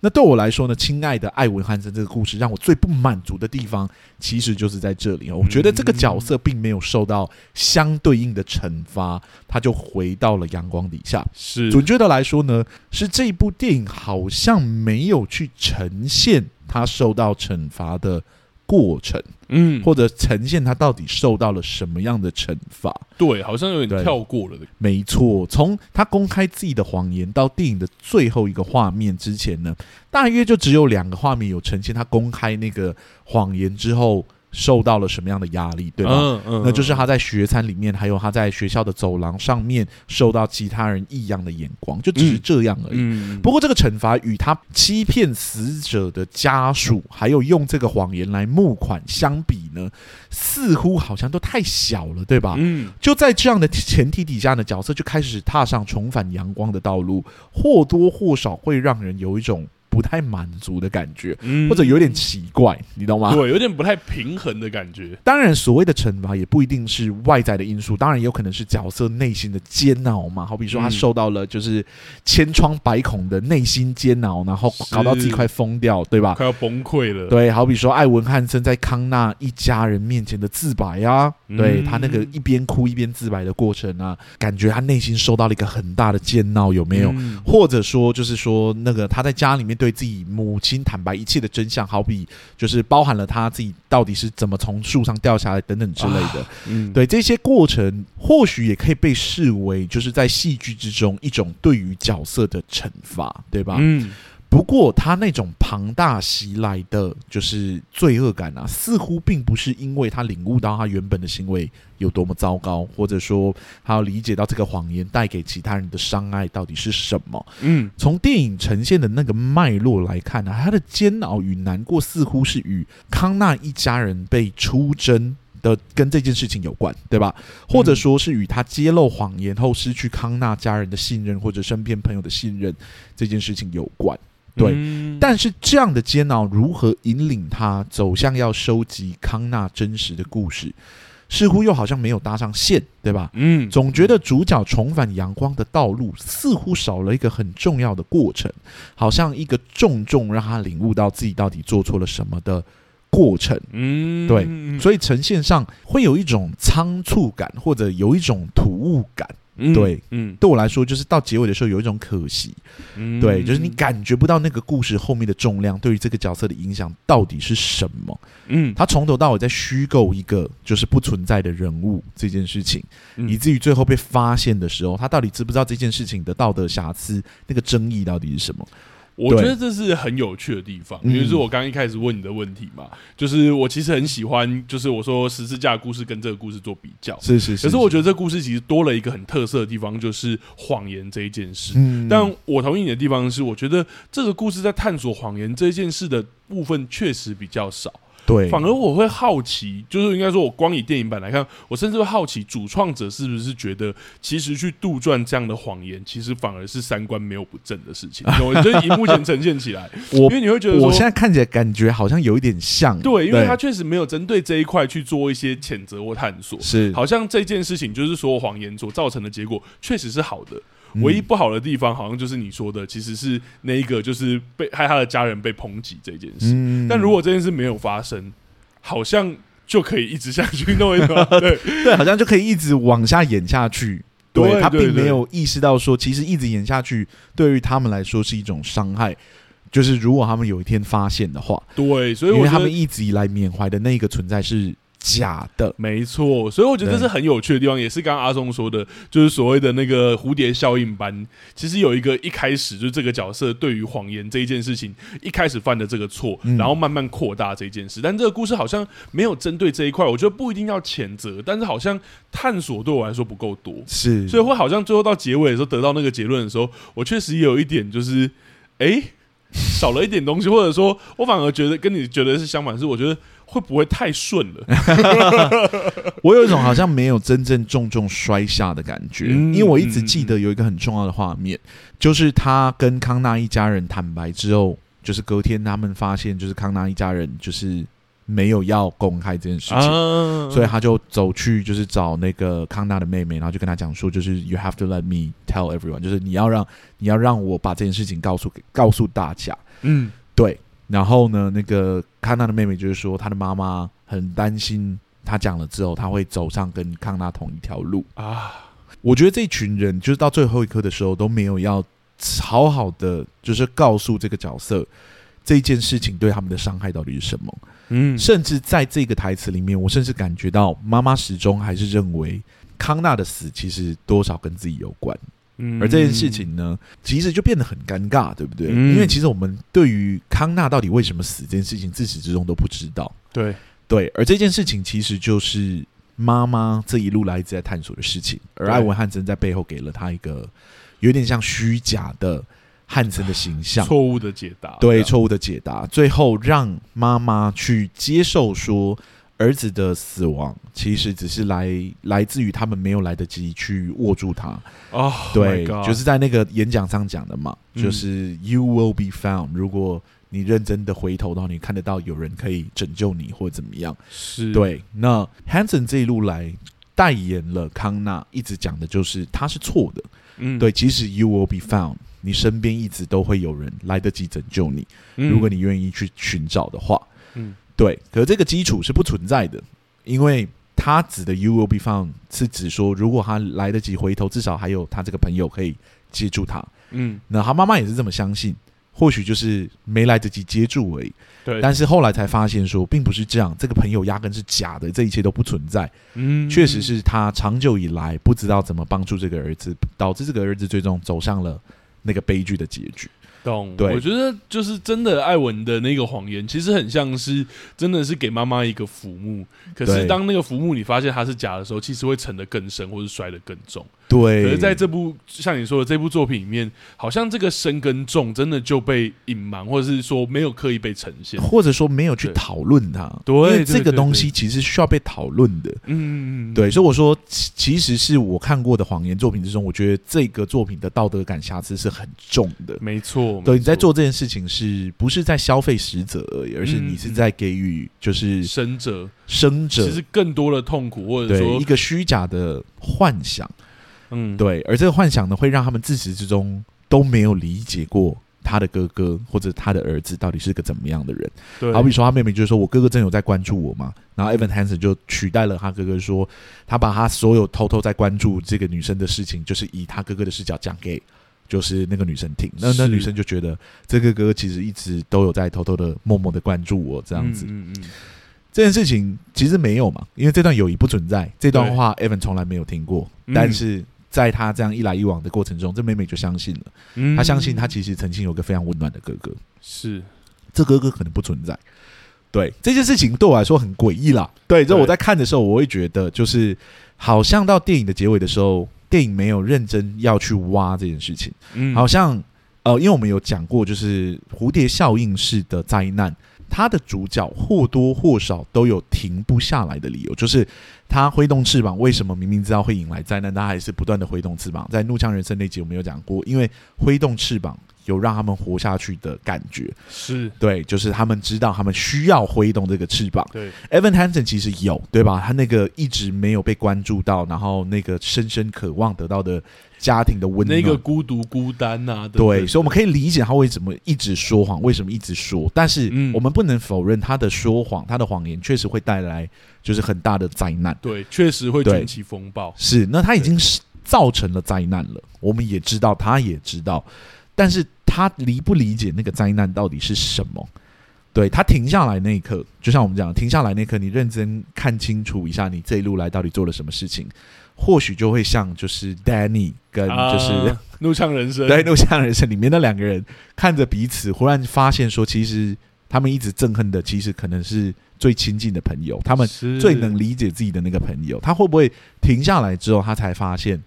那对我来说呢，亲爱的艾文汉森这个故事让我最不满足的地方，其实就是在这里。我觉得这个角色并没有受到相对应的惩罚，他就回到了阳光底下。是，准确的来说呢，是这一部电影好像没有去呈现他受到惩罚的过程，嗯，或者呈现他到底受到了什么样的惩罚？对，好像有点跳过了。没错，从他公开自己的谎言到电影的最后一个画面之前呢，大约就只有两个画面有呈现他公开那个谎言之后。受到了什么样的压力，对吧？嗯嗯，那就是他在学餐里面，还有他在学校的走廊上面受到其他人异样的眼光，就只是这样而已。嗯嗯、不过这个惩罚与他欺骗死者的家属，还有用这个谎言来募款相比呢，似乎好像都太小了，对吧？嗯，就在这样的前提底下呢，角色就开始踏上重返阳光的道路，或多或少会让人有一种。不太满足的感觉，或者有点奇怪，你懂吗？对，有点不太平衡的感觉。当然，所谓的惩罚也不一定是外在的因素，当然也有可能是角色内心的煎熬嘛。好比说，他受到了就是千疮百孔的内心煎熬，然后搞到自己快疯掉，对吧？快要崩溃了。对，好比说艾文汉森在康纳一家人面前的自白啊，对他那个一边哭一边自白的过程啊，感觉他内心受到了一个很大的煎熬，有没有？或者说，就是说那个他在家里面对。对自己母亲坦白一切的真相，好比就是包含了他自己到底是怎么从树上掉下来等等之类的。啊、嗯，对这些过程，或许也可以被视为就是在戏剧之中一种对于角色的惩罚，对吧？嗯。不过，他那种庞大袭来的就是罪恶感啊，似乎并不是因为他领悟到他原本的行为有多么糟糕，或者说他要理解到这个谎言带给其他人的伤害到底是什么。嗯，从电影呈现的那个脉络来看呢，他的煎熬与难过似乎是与康纳一家人被出征的跟这件事情有关，对吧？或者说是与他揭露谎言后失去康纳家人的信任或者身边朋友的信任这件事情有关。对，但是这样的煎熬如何引领他走向要收集康纳真实的故事，似乎又好像没有搭上线，对吧？嗯，总觉得主角重返阳光的道路似乎少了一个很重要的过程，好像一个重重让他领悟到自己到底做错了什么的过程。嗯，对，所以呈现上会有一种仓促感，或者有一种突兀感。嗯、对，嗯，对我来说，就是到结尾的时候有一种可惜，嗯，对，就是你感觉不到那个故事后面的重量对于这个角色的影响到底是什么，嗯，他从头到尾在虚构一个就是不存在的人物这件事情，嗯、以至于最后被发现的时候，他到底知不知道这件事情的道德瑕疵，那个争议到底是什么？我觉得这是很有趣的地方，比如说我刚一开始问你的问题嘛，就是我其实很喜欢，就是我说十字架故事跟这个故事做比较，是是是。可是我觉得这个故事其实多了一个很特色的地方，就是谎言这一件事。但我同意你的地方是，我觉得这个故事在探索谎言这件事的部分确实比较少。对，反而我会好奇，就是应该说，我光以电影版来看，我甚至会好奇，主创者是不是觉得，其实去杜撰这样的谎言，其实反而是三观没有不正的事情。我觉得以目前呈现起来，我因为你会觉得，我现在看起来感觉好像有一点像，对，因为他确实没有针对这一块去做一些谴责或探索，是，好像这件事情就是说谎言所造成的结果确实是好的。唯一不好的地方，好像就是你说的，其实是那一个，就是被害他的家人被抨击这件事。嗯、但如果这件事没有发生，好像就可以一直下去弄一弄，对对，好像就可以一直往下演下去。对，对他并没有意识到说，其实一直演下去对于他们来说是一种伤害。就是如果他们有一天发现的话，对，所以我因为他们一直以来缅怀的那个存在是。假的，没错，所以我觉得这是很有趣的地方，也是刚刚阿松说的，就是所谓的那个蝴蝶效应般。其实有一个一开始就是这个角色对于谎言这一件事情一开始犯的这个错，嗯、然后慢慢扩大这件事。但这个故事好像没有针对这一块，我觉得不一定要谴责，但是好像探索对我来说不够多，是，所以会好像最后到结尾的时候得到那个结论的时候，我确实也有一点就是，哎、欸，少了一点东西，或者说我反而觉得跟你觉得是相反，是我觉得。会不会太顺了？我有一种好像没有真正重重摔下的感觉，嗯、因为我一直记得有一个很重要的画面，嗯、就是他跟康纳一家人坦白之后，就是隔天他们发现，就是康纳一家人就是没有要公开这件事情，啊、所以他就走去就是找那个康纳的妹妹，然后就跟他讲说，就是 You have to let me tell everyone，就是你要让你要让我把这件事情告诉给告诉大家，嗯，对。然后呢，那个康纳的妹妹就是说，她的妈妈很担心，她讲了之后，她会走上跟康纳同一条路啊。我觉得这群人就是到最后一刻的时候都没有要好好的，就是告诉这个角色这件事情对他们的伤害到底是什么。嗯，甚至在这个台词里面，我甚至感觉到妈妈始终还是认为康纳的死其实多少跟自己有关。而这件事情呢，其实就变得很尴尬，对不对？嗯、因为其实我们对于康纳到底为什么死这件事情，自始至终都不知道。对对，而这件事情其实就是妈妈这一路来一直在探索的事情，而艾文汉森在背后给了他一个有点像虚假的汉森的形象，错误的解答，对，错误的解答，最后让妈妈去接受说。儿子的死亡其实只是来来自于他们没有来得及去握住他。哦，oh, 对就是在那个演讲上讲的嘛，嗯、就是 You will be found。如果你认真的回头的话，你看得到有人可以拯救你或者怎么样。是对。那 Hanson 这一路来代言了康纳，一直讲的就是他是错的。嗯，对，即使 You will be found，你身边一直都会有人来得及拯救你。嗯、如果你愿意去寻找的话，嗯。对，可是这个基础是不存在的，因为他指的 “you will be found” 是指说，如果他来得及回头，至少还有他这个朋友可以接住他。嗯，那他妈妈也是这么相信，或许就是没来得及接住而已。对，但是后来才发现说，并不是这样，这个朋友压根是假的，这一切都不存在。嗯，确实是他长久以来不知道怎么帮助这个儿子，导致这个儿子最终走上了那个悲剧的结局。懂，对，我觉得就是真的，艾文的那个谎言，其实很像是真的是给妈妈一个浮木。可是当那个浮木你发现它是假的时候，其实会沉得更深，或是摔得更重。对，可是在这部像你说的这部作品里面，好像这个深跟重真的就被隐瞒，或者是说没有刻意被呈现，或者说没有去讨论它。对，因为这个东西其实需要被讨论的。嗯，对。所以我说，其实是我看过的谎言作品之中，我觉得这个作品的道德感瑕疵是很重的。没错，对，你在做这件事情，是不是在消费死者而已？而是你是在给予，就是生者，生者其实更多的痛苦，或者说一个虚假的幻想。嗯，对，而这个幻想呢，会让他们自始至终都没有理解过他的哥哥或者他的儿子到底是个怎么样的人。对，好比说他妹妹就是说我哥哥真有在关注我吗？然后 Evan Hansen 就取代了他哥哥说，他把他所有偷偷在关注这个女生的事情，就是以他哥哥的视角讲给就是那个女生听。那那女生就觉得这个哥哥其实一直都有在偷偷的、默默的关注我这样子。嗯嗯。嗯这件事情其实没有嘛，因为这段友谊不存在，这段话 Evan 从来没有听过，但是。在他这样一来一往的过程中，这妹妹就相信了。嗯，她相信她其实曾经有个非常温暖的哥哥。是，这哥哥可能不存在。对，这件事情对我来说很诡异啦。对，就我在看的时候，我会觉得就是好像到电影的结尾的时候，电影没有认真要去挖这件事情。嗯，好像呃，因为我们有讲过，就是蝴蝶效应式的灾难。它的主角或多或少都有停不下来的理由，就是他挥动翅膀，为什么明明知道会引来灾难，他还是不断的挥动翅膀？在《怒呛人生》那集我们有讲过，因为挥动翅膀有让他们活下去的感觉，是对，就是他们知道他们需要挥动这个翅膀。对，Evan Hansen 其实有，对吧？他那个一直没有被关注到，然后那个深深渴望得到的。家庭的温暖，那个孤独孤单呐、啊，对，对，所以我们可以理解他为什么一直说谎，为什么一直说。但是我们不能否认他的说谎，他的谎言确实会带来就是很大的灾难。对，确实会卷起风暴。是，那他已经是造成了灾难了，我们也知道，他也知道。但是他理不理解那个灾难到底是什么？对，他停下来那一刻，就像我们讲，停下来那一刻，你认真看清楚一下，你这一路来到底做了什么事情，或许就会像就是 Danny 跟就是、啊、怒呛人生，对，怒呛人生里面那两个人看着彼此，忽然发现说，其实他们一直憎恨的，其实可能是最亲近的朋友，他们最能理解自己的那个朋友，他会不会停下来之后，他才发现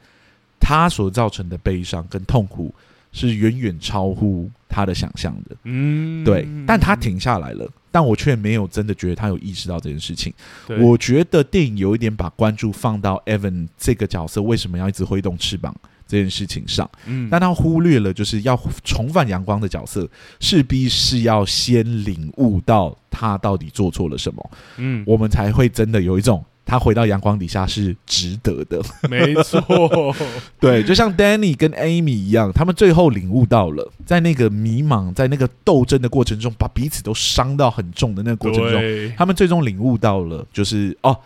他所造成的悲伤跟痛苦。是远远超乎他的想象的，嗯，对，但他停下来了，但我却没有真的觉得他有意识到这件事情。我觉得电影有一点把关注放到 Evan 这个角色为什么要一直挥动翅膀这件事情上，嗯，但他忽略了就是要重返阳光的角色势必是要先领悟到他到底做错了什么，嗯，我们才会真的有一种。他回到阳光底下是值得的，没错，对，就像 Danny 跟 Amy 一样，他们最后领悟到了，在那个迷茫、在那个斗争的过程中，把彼此都伤到很重的那个过程中，他们最终领悟到了，就是哦，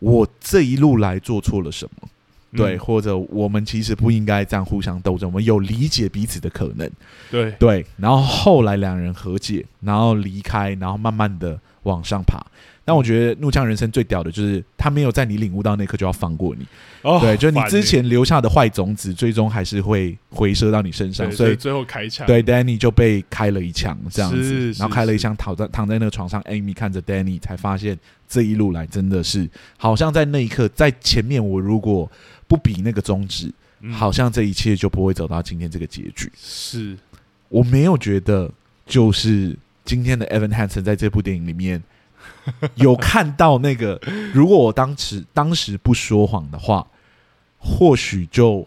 我这一路来做错了什么，对，或者我们其实不应该这样互相斗争，我们有理解彼此的可能，对。对，然后后来两人和解，然后离开，然后慢慢的往上爬。但我觉得《怒呛人生》最屌的就是他没有在你领悟到那刻就要放过你，哦、对，就是你之前留下的坏种子，最终还是会回射到你身上，所以最后开枪，对，Danny 就被开了一枪，这样子，然后开了一枪，躺在躺在那个床上，Amy 看着 Danny 才发现这一路来真的是好像在那一刻，在前面我如果不比那个宗旨，嗯、好像这一切就不会走到今天这个结局。是。我没有觉得，就是今天的 Evan Hansen 在这部电影里面。有看到那个，如果我当时当时不说谎的话，或许就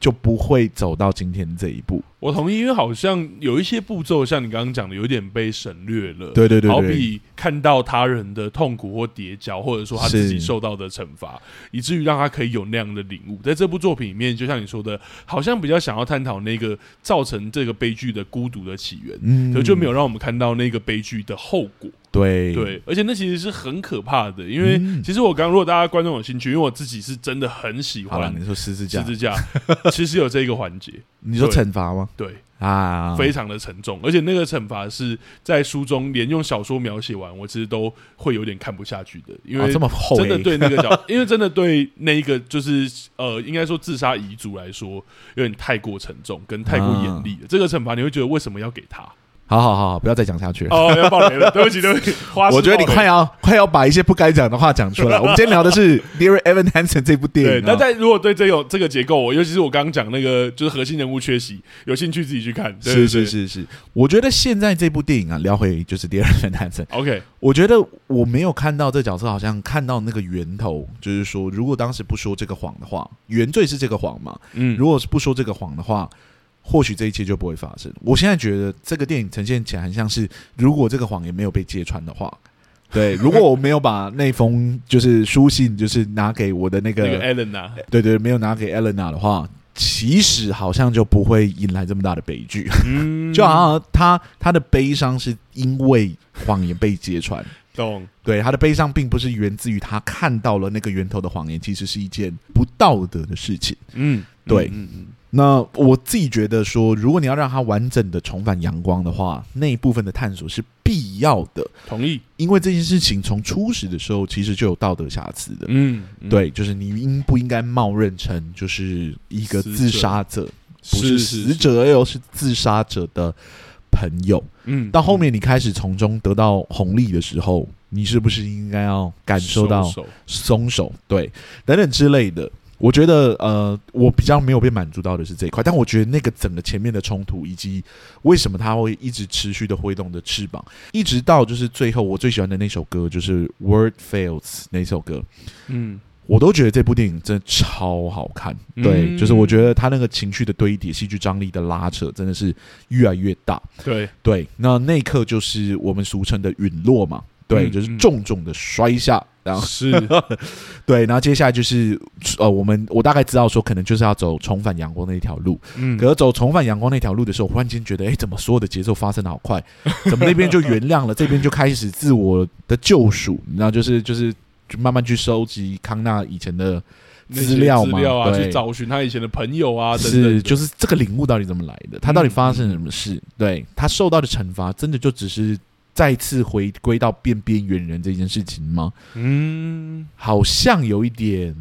就不会走到今天这一步。我同意，因为好像有一些步骤，像你刚刚讲的，有点被省略了。对对对，对，好比看到他人的痛苦或跌跤，或者说他自己受到的惩罚，以至于让他可以有那样的领悟。在这部作品里面，就像你说的，好像比较想要探讨那个造成这个悲剧的孤独的起源，嗯，可就没有让我们看到那个悲剧的后果。对对，而且那其实是很可怕的，因为其实我刚，如果大家观众有兴趣，因为我自己是真的很喜欢。你说十字架，十字架 其实有这个环节。你说惩罚吗？对啊，非常的沉重，而且那个惩罚是在书中连用小说描写完，我其实都会有点看不下去的，因为这么厚，真的对那个小，因为真的对那一个就是呃，应该说自杀遗嘱来说，有点太过沉重跟太过严厉了。这个惩罚你会觉得为什么要给他？好好好，不要再讲下去了。哦，要爆雷了，对不起，对不起。我觉得你快要快要把一些不该讲的话讲出来。我们今天聊的是《Dear Evan Hansen》这部电影。对，那在如果对这有这个结构，尤其是我刚刚讲那个就是核心人物缺席，有兴趣自己去看。是是是是，我觉得现在这部电影啊，聊回就是《Dear Evan Hansen》。OK，我觉得我没有看到这角色，好像看到那个源头，就是说，如果当时不说这个谎的话，原罪是这个谎嘛？嗯，如果是不说这个谎的话。或许这一切就不会发生。我现在觉得这个电影呈现起来很像是，如果这个谎言没有被揭穿的话，对，如果我没有把那封就是书信，就是拿给我的那个那个 Elena，对对，没有拿给 Elena 的话，其实好像就不会引来这么大的悲剧。嗯，就好像他他的悲伤是因为谎言被揭穿，懂？对，他的悲伤并不是源自于他看到了那个源头的谎言，其实是一件不道德的事情。嗯，对，嗯嗯。那我自己觉得说，如果你要让他完整的重返阳光的话，那一部分的探索是必要的。同意，因为这件事情从初始的时候其实就有道德瑕疵的。嗯，嗯对，就是你应不应该冒认成就是一个自杀者，者不是死者，而又是自杀者的朋友。嗯，到后面你开始从中得到红利的时候，你是不是应该要感受到，松手？对，等等之类的。我觉得，呃，我比较没有被满足到的是这一块，但我觉得那个整个前面的冲突，以及为什么他会一直持续的挥动着翅膀，一直到就是最后，我最喜欢的那首歌就是《Word Fails》那首歌，嗯，我都觉得这部电影真的超好看，对，嗯、就是我觉得他那个情绪的堆叠、戏剧张力的拉扯，真的是越来越大，对。对，那那一刻就是我们俗称的陨落嘛。对，就是重重的摔下，嗯、然后是，对，然后接下来就是呃，我们我大概知道说，可能就是要走重返阳光那一条路。嗯，可是走重返阳光那条路的时候，忽然间觉得，哎，怎么所有的节奏发生的好快？怎么那边就原谅了，这边就开始自我的救赎？你知道，就是就是就慢慢去收集康纳以前的资料嘛，资料啊，对去找寻他以前的朋友啊，等等是就是这个领悟到底怎么来的？他到底发生了什么事？嗯、对他受到的惩罚，真的就只是再次回归到变边缘人这件事情吗？嗯，好像有一点。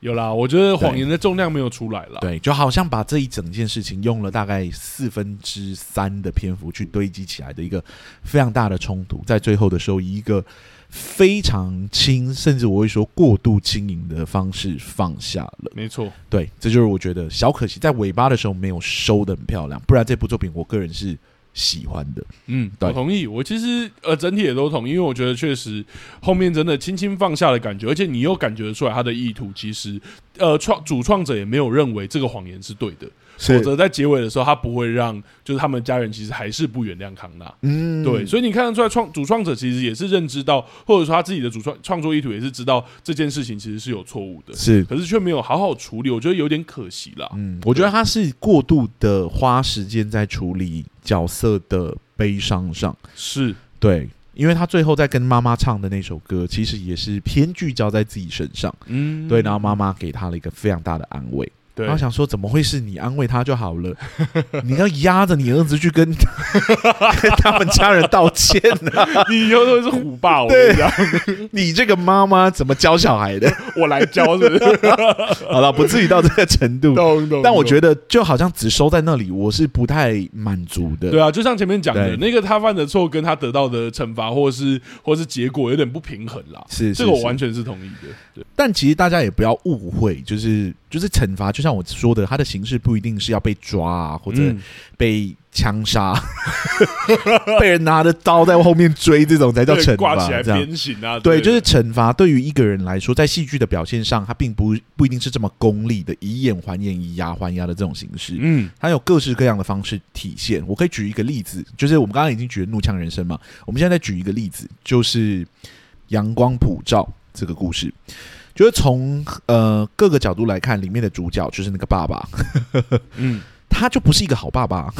有啦，我觉得谎言的重量没有出来了。对，就好像把这一整件事情用了大概四分之三的篇幅去堆积起来的一个非常大的冲突，在最后的时候以一个非常轻，甚至我会说过度轻盈的方式放下了。没错，对，这就是我觉得小可惜，在尾巴的时候没有收的很漂亮，不然这部作品我个人是。喜欢的，嗯，我同意。我其实呃，整体也都同意，因为我觉得确实后面真的轻轻放下的感觉，而且你又感觉得出来他的意图，其实呃，创主创者也没有认为这个谎言是对的。否则在结尾的时候，他不会让，就是他们家人其实还是不原谅康纳。嗯，对，所以你看得出来，创主创者其实也是认知到，或者说他自己的主创创作意图也是知道这件事情其实是有错误的，是，可是却没有好好处理，我觉得有点可惜啦。嗯，我觉得他是过度的花时间在处理角色的悲伤上，是对，因为他最后在跟妈妈唱的那首歌，其实也是偏聚焦在自己身上。嗯，对，然后妈妈给他了一个非常大的安慰。对然后想说，怎么会是你安慰他就好了？你要压着你儿子去跟 跟他们家人道歉？你以后都是虎爸，我跟你讲，你这个妈妈怎么教小孩的？我来教是不是？好了，不至于到这个程度。但我觉得，就好像只收在那里，我是不太满足的。对啊，就像前面讲的，那个他犯的错跟他得到的惩罚，或是或是结果有点不平衡啦。是，是，是，这个我完全是同意的。对，但其实大家也不要误会，就是。就是惩罚，就像我说的，它的形式不一定是要被抓啊，或者被枪杀，嗯、被人拿着刀在后面追，这种才叫惩罚。挂起来鞭刑啊！对，就是惩罚。对于一个人来说，在戏剧的表现上，它并不不一定是这么功利的，以眼还眼，以牙还牙的这种形式。嗯，它有各式各样的方式体现。我可以举一个例子，就是我们刚刚已经举了《怒呛人生》嘛，我们现在再举一个例子，就是《阳光普照》这个故事。就是从呃各个角度来看，里面的主角就是那个爸爸，嗯，他就不是一个好爸爸，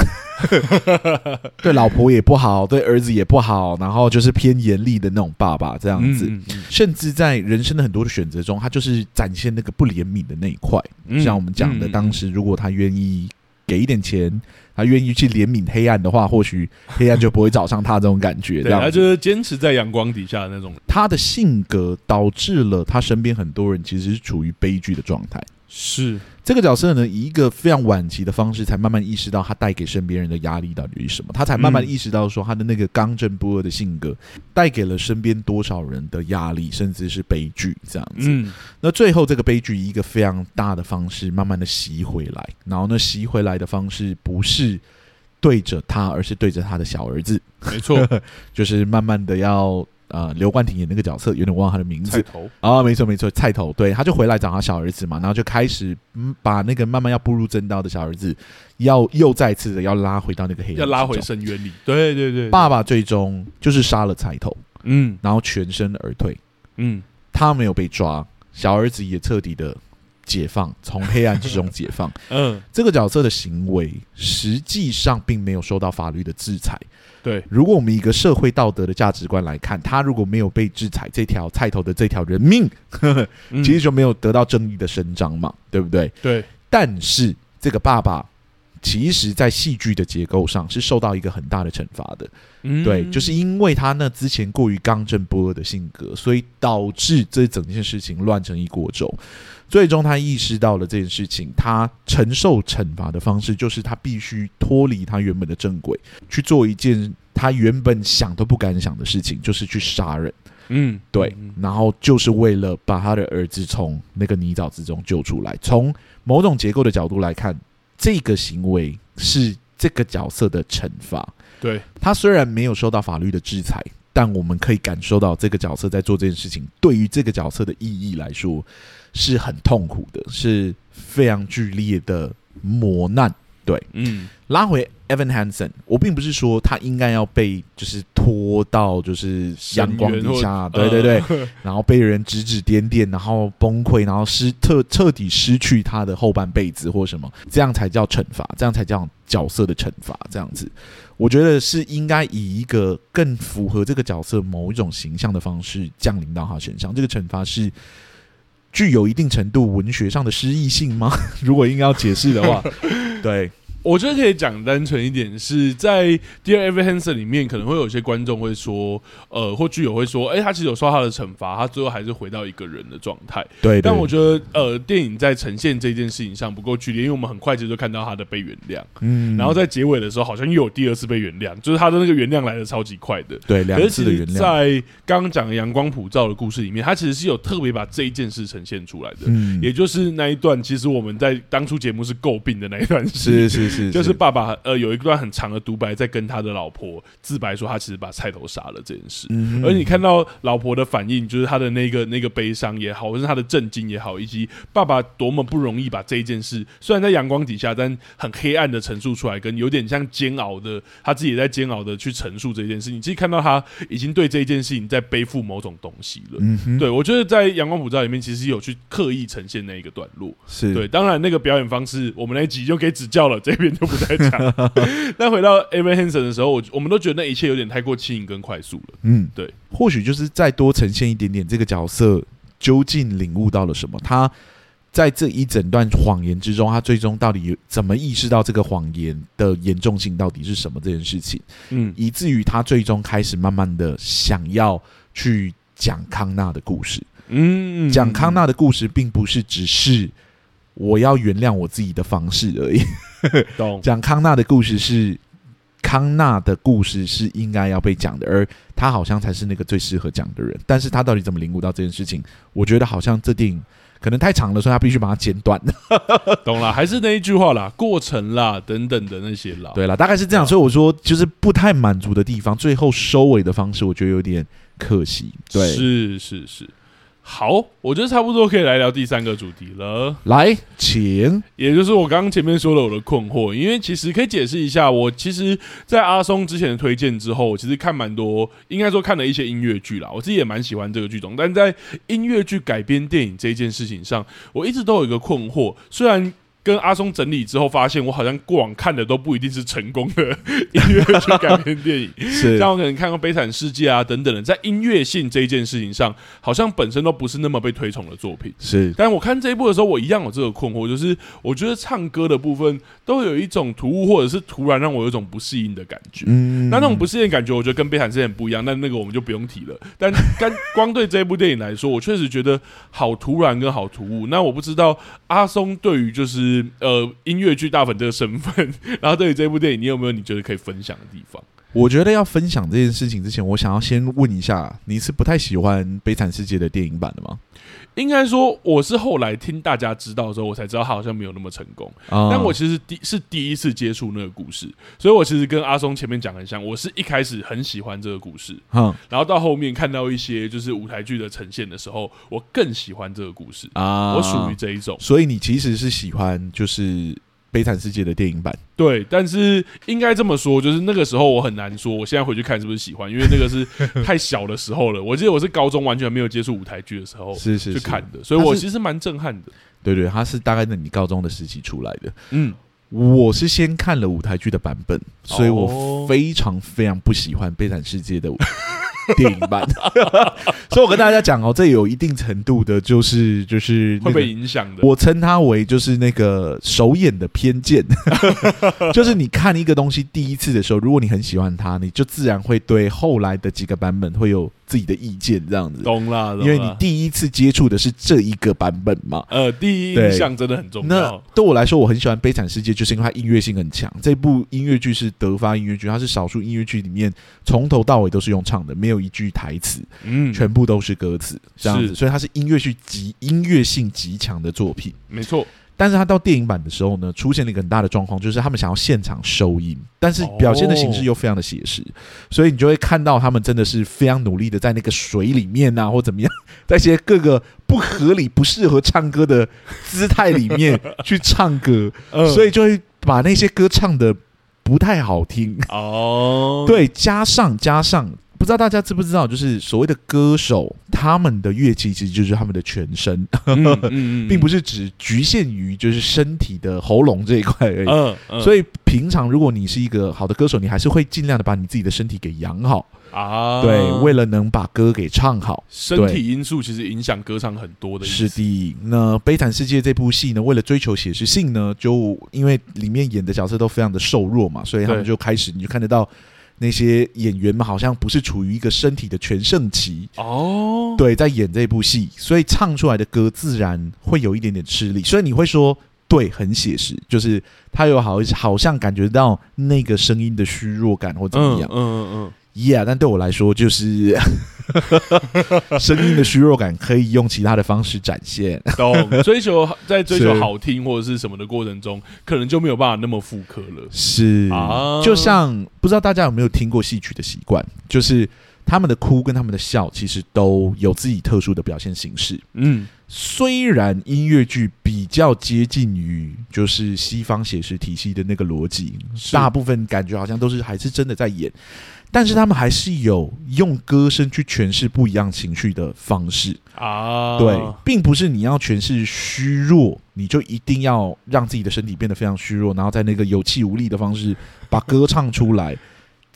对老婆也不好，对儿子也不好，然后就是偏严厉的那种爸爸这样子，嗯嗯嗯，甚至在人生的很多的选择中，他就是展现那个不怜悯的那一块，嗯、像我们讲的，当时如果他愿意给一点钱。他愿意去怜悯黑暗的话，或许黑暗就不会找上他这种感觉。对，他就是坚持在阳光底下的那种。他的性格导致了他身边很多人其实是处于悲剧的状态。是这个角色呢，以一个非常晚期的方式，才慢慢意识到他带给身边人的压力到底是什么。他才慢慢意识到说，他的那个刚正不阿的性格，带给了身边多少人的压力，甚至是悲剧这样子。嗯，那最后这个悲剧以一个非常大的方式，慢慢的袭回来。然后呢，袭回来的方式不是对着他，而是对着他的小儿子。没错，就是慢慢的要。呃，刘冠廷演那个角色有点忘了他的名字。菜头啊，没错没错，菜头，对，他就回来找他小儿子嘛，然后就开始嗯，把那个慢慢要步入正道的小儿子，要又再次的要拉回到那个黑暗，要拉回深渊里。对对对，爸爸最终就是杀了菜头，嗯，然后全身而退，嗯，他没有被抓，小儿子也彻底的解放，从黑暗之中解放。嗯，这个角色的行为实际上并没有受到法律的制裁。对，如果我们以一个社会道德的价值观来看，他如果没有被制裁，这条菜头的这条人命，呵 呵其实就没有得到正义的伸张嘛，对不对？对。但是这个爸爸，其实在戏剧的结构上是受到一个很大的惩罚的。嗯，对，就是因为他那之前过于刚正不阿的性格，所以导致这整件事情乱成一锅粥。最终，他意识到了这件事情，他承受惩罚的方式就是他必须脱离他原本的正轨，去做一件他原本想都不敢想的事情，就是去杀人。嗯，对，然后就是为了把他的儿子从那个泥沼之中救出来。从某种结构的角度来看，这个行为是这个角色的惩罚。对，他虽然没有受到法律的制裁。但我们可以感受到，这个角色在做这件事情，对于这个角色的意义来说，是很痛苦的，是非常剧烈的磨难。对，嗯，拉回 Evan Hansen，我并不是说他应该要被就是拖到就是阳光底下，对对对，呃、然后被人指指点点，然后崩溃，然后失彻彻底失去他的后半辈子或什么，这样才叫惩罚，这样才叫角色的惩罚，这样子。我觉得是应该以一个更符合这个角色某一种形象的方式降临到他身上。这个惩罚是具有一定程度文学上的诗意性吗？如果硬要解释的话，对。我觉得可以讲单纯一点，是在《Dear Evan Hansen》里面，可能会有些观众会说，呃，或剧友会说，哎、欸，他其实有受他的惩罚，他最后还是回到一个人的状态。对，对，但我觉得，呃，电影在呈现这件事情上不够剧烈，因为我们很快就就看到他的被原谅，嗯，然后在结尾的时候，好像又有第二次被原谅，就是他的那个原谅来的超级快的，对，两次的原谅。在刚刚讲的阳光普照的故事里面，他其实是有特别把这一件事呈现出来的，嗯，也就是那一段，其实我们在当初节目是诟病的那一段，是是是，是，就是爸爸。呃，有一段很长的独白，在跟他的老婆自白说，他其实把菜头杀了这件事。嗯、而你看到老婆的反应，就是他的那个那个悲伤也好，或是他的震惊也好，以及爸爸多么不容易把这一件事，虽然在阳光底下，但很黑暗的陈述出来，跟有点像煎熬的，他自己也在煎熬的去陈述这件事。你其实看到他已经对这一件事情在背负某种东西了。嗯、对，我觉得在阳光普照里面，其实有去刻意呈现那一个段落。是对，当然那个表演方式，我们那一集就给指教了，这边就不再讲。但回到 Evan Hansen 的时候，我我们都觉得那一切有点太过轻盈跟快速了。嗯，对，或许就是再多呈现一点点这个角色究竟领悟到了什么。他在这一整段谎言之中，他最终到底怎么意识到这个谎言的严重性到底是什么这件事情？嗯，以至于他最终开始慢慢的想要去讲康纳的故事。嗯，讲康纳的故事，并不是只是我要原谅我自己的方式而已。懂 讲康纳的故事是康纳的故事是应该要被讲的，而他好像才是那个最适合讲的人。但是他到底怎么领悟到这件事情？我觉得好像这电影可能太长了，所以他必须把它剪短。懂了，还是那一句话啦，过程啦，等等的那些啦。对了，大概是这样。所以我说，就是不太满足的地方，最后收尾的方式，我觉得有点可惜。对，是是是。好，我觉得差不多可以来聊第三个主题了。来，请，也就是我刚刚前面说了我的困惑，因为其实可以解释一下，我其实，在阿松之前的推荐之后，我其实看蛮多，应该说看了一些音乐剧啦，我自己也蛮喜欢这个剧种，但在音乐剧改编电影这件事情上，我一直都有一个困惑，虽然。跟阿松整理之后，发现我好像过往看的都不一定是成功的音乐剧改编电影，是像我可能看过《悲惨世界》啊等等的，在音乐性这一件事情上，好像本身都不是那么被推崇的作品。是，但我看这一部的时候，我一样有这个困惑，就是我觉得唱歌的部分都有一种突兀，或者是突然让我有一种不适应的感觉。嗯，那那种不适应感觉，我觉得跟《悲惨世界》很不一样，但那个我们就不用提了。但 但光对这一部电影来说，我确实觉得好突然跟好突兀。那我不知道阿松对于就是。呃，音乐剧大粉这个身份，然后对于这部电影，你有没有你觉得可以分享的地方？我觉得要分享这件事情之前，我想要先问一下，你是不太喜欢《悲惨世界》的电影版的吗？应该说，我是后来听大家知道之后，我才知道他好像没有那么成功。嗯、但我其实第是第一次接触那个故事，所以我其实跟阿松前面讲很像，我是一开始很喜欢这个故事，嗯，然后到后面看到一些就是舞台剧的呈现的时候，我更喜欢这个故事啊，我属于这一种。所以你其实是喜欢就是。悲惨世界的电影版，对，但是应该这么说，就是那个时候我很难说，我现在回去看是不是喜欢，因为那个是太小的时候了。我记得我是高中完全没有接触舞台剧的时候，是是去看的，所以我其实蛮震撼的。对，对对，他是大概在你高中的时期出来的。嗯，我是先看了舞台剧的版本，所以我非常非常不喜欢悲惨世界的。电影版，所以我跟大家讲哦，这有一定程度的，就是就是会被影响的。我称它为就是那个首演的偏见，就是你看一个东西第一次的时候，如果你很喜欢它，你就自然会对后来的几个版本会有。自己的意见这样子，懂了，因为你第一次接触的是这一个版本嘛。呃，第一印象真的很重要。那对我来说，我很喜欢《悲惨世界》，就是因为它音乐性很强。这部音乐剧是德发音乐剧，它是少数音乐剧里面从头到尾都是用唱的，没有一句台词，嗯，全部都是歌词这样子，所以它是音乐剧极音乐性极强的作品。没错。但是他到电影版的时候呢，出现了一个很大的状况，就是他们想要现场收音，但是表现的形式又非常的写实，所以你就会看到他们真的是非常努力的在那个水里面啊，或怎么样，在一些各个不合理、不适合唱歌的姿态里面 去唱歌，所以就会把那些歌唱的不太好听哦。对，加上加上。不知道大家知不知道，就是所谓的歌手，他们的乐器其实就是他们的全身，嗯嗯嗯、并不是只局限于就是身体的喉咙这一块而已。嗯嗯、所以，平常如果你是一个好的歌手，你还是会尽量的把你自己的身体给养好啊。对，为了能把歌给唱好，身体因素其实影响歌唱很多的。是的，那《悲惨世界》这部戏呢，为了追求写实性呢，就因为里面演的角色都非常的瘦弱嘛，所以他们就开始你就看得到。那些演员们好像不是处于一个身体的全盛期。哦，对，在演这部戏，所以唱出来的歌自然会有一点点吃力，所以你会说，对，很写实，就是他有好好像感觉到那个声音的虚弱感或怎么样，嗯嗯嗯。Yeah，但对我来说，就是 声音的虚弱感可以用其他的方式展现。懂，追求在追求好听或者是什么的过程中，可能就没有办法那么复刻了。是啊，就像不知道大家有没有听过戏曲的习惯，就是他们的哭跟他们的笑，其实都有自己特殊的表现形式。嗯，虽然音乐剧比较接近于就是西方写实体系的那个逻辑，大部分感觉好像都是还是真的在演。但是他们还是有用歌声去诠释不一样情绪的方式啊，对，并不是你要诠释虚弱，你就一定要让自己的身体变得非常虚弱，然后在那个有气无力的方式把歌唱出来。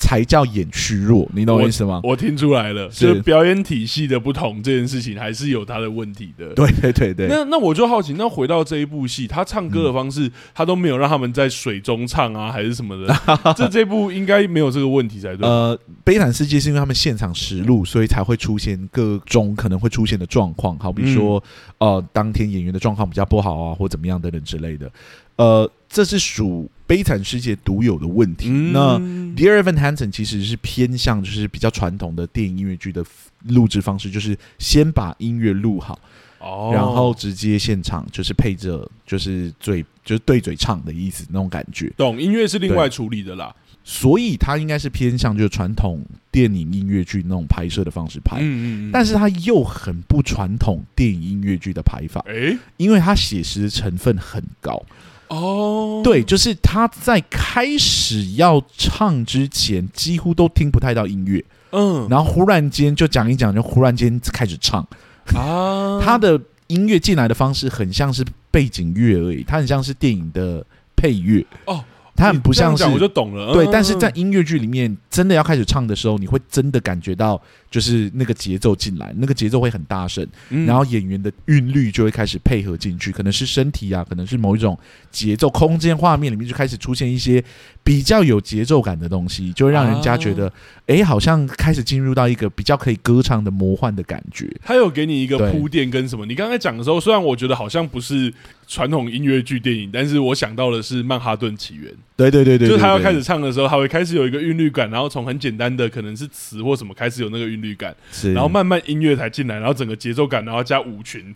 才叫演虚弱，你懂我意思吗？我听出来了，是就表演体系的不同，这件事情还是有它的问题的。对对对对。那那我就好奇，那回到这一部戏，他唱歌的方式，嗯、他都没有让他们在水中唱啊，还是什么的？这这部应该没有这个问题才对。呃，悲惨世界是因为他们现场实录，所以才会出现各种可能会出现的状况，好比说，嗯、呃，当天演员的状况比较不好啊，或怎么样等等之类的。呃，这是属。悲惨世界独有的问题。嗯、那 Dear Evan Hansen 其实是偏向就是比较传统的电影音乐剧的录制方式，就是先把音乐录好，哦，然后直接现场就是配着就是嘴就是对嘴唱的意思那种感觉。懂，音乐是另外处理的啦，所以它应该是偏向就是传统电影音乐剧那种拍摄的方式拍。嗯嗯嗯，但是它又很不传统电影音乐剧的拍法，诶，因为它写实的成分很高。哦，oh. 对，就是他在开始要唱之前，几乎都听不太到音乐，嗯，然后忽然间就讲一讲，就忽然间开始唱啊，oh. 他的音乐进来的方式很像是背景乐而已，他很像是电影的配乐哦。Oh. 它很不像是，我就懂了。对，但是在音乐剧里面，真的要开始唱的时候，你会真的感觉到，就是那个节奏进来，那个节奏会很大声，然后演员的韵律就会开始配合进去，可能是身体啊，可能是某一种节奏，空间画面里面就开始出现一些比较有节奏感的东西，就会让人家觉得，哎，好像开始进入到一个比较可以歌唱的魔幻的感觉。他有给你一个铺垫跟什么？你刚才讲的时候，虽然我觉得好像不是传统音乐剧电影，但是我想到的是《曼哈顿起源》。对对对对，就是他要开始唱的时候，他会开始有一个韵律感，然后从很简单的可能是词或什么开始有那个韵律感，是，然后慢慢音乐才进来，然后整个节奏感，然后加舞群。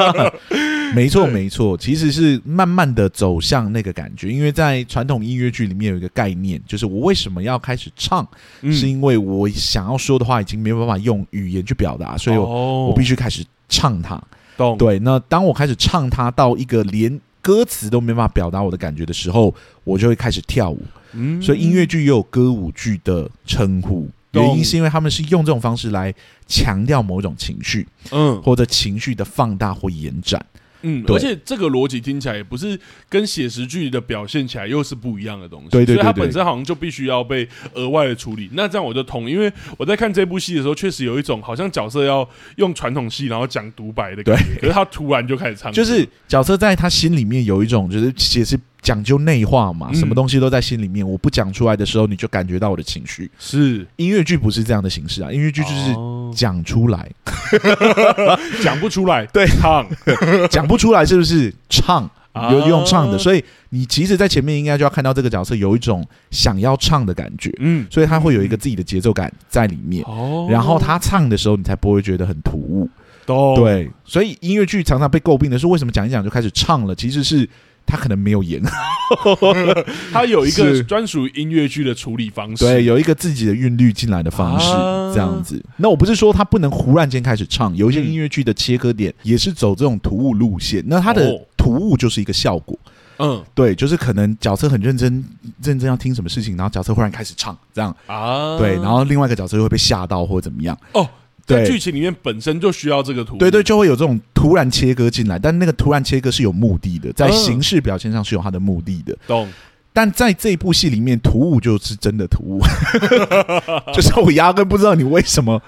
没错没错，其实是慢慢的走向那个感觉，因为在传统音乐剧里面有一个概念，就是我为什么要开始唱，嗯、是因为我想要说的话已经没有办法用语言去表达，所以我我必须开始唱它。懂对，那当我开始唱它到一个连。歌词都没办法表达我的感觉的时候，我就会开始跳舞。嗯，所以音乐剧也有歌舞剧的称呼，原因是因为他们是用这种方式来强调某种情绪，嗯，或者情绪的放大或延展。嗯，而且这个逻辑听起来也不是跟写实剧的表现起来又是不一样的东西，对对对，对，所以它本身好像就必须要被额外的处理。那这样我就同意，因为我在看这部戏的时候，确实有一种好像角色要用传统戏然后讲独白的感觉，可是他突然就开始唱，就是角色在他心里面有一种就是其实。讲究内化嘛，什么东西都在心里面。嗯、我不讲出来的时候，你就感觉到我的情绪。是音乐剧不是这样的形式啊，音乐剧就是讲出来，讲不出来，对，唱，讲不出来是不是唱？有用唱的，所以你其实，在前面应该就要看到这个角色有一种想要唱的感觉，嗯，所以他会有一个自己的节奏感在里面。哦，然后他唱的时候，你才不会觉得很突兀。哦、对，所以音乐剧常常被诟病的是，为什么讲一讲就开始唱了？其实是。他可能没有演，他有一个专属音乐剧的处理方式，对，有一个自己的韵律进来的方式，啊、这样子。那我不是说他不能忽然间开始唱，有一些音乐剧的切割点也是走这种突兀路线。那他的突兀就是一个效果，嗯，对，就是可能角色很认真，认真要听什么事情，然后角色忽然开始唱，这样。啊，对，然后另外一个角色又会被吓到或者怎么样。哦。在剧情里面本身就需要这个图，对对，就会有这种突然切割进来，但那个突然切割是有目的的，在形式表现上是有它的目的的。懂。但在这部戏里面，突兀就是真的突兀，就是我压根不知道你为什么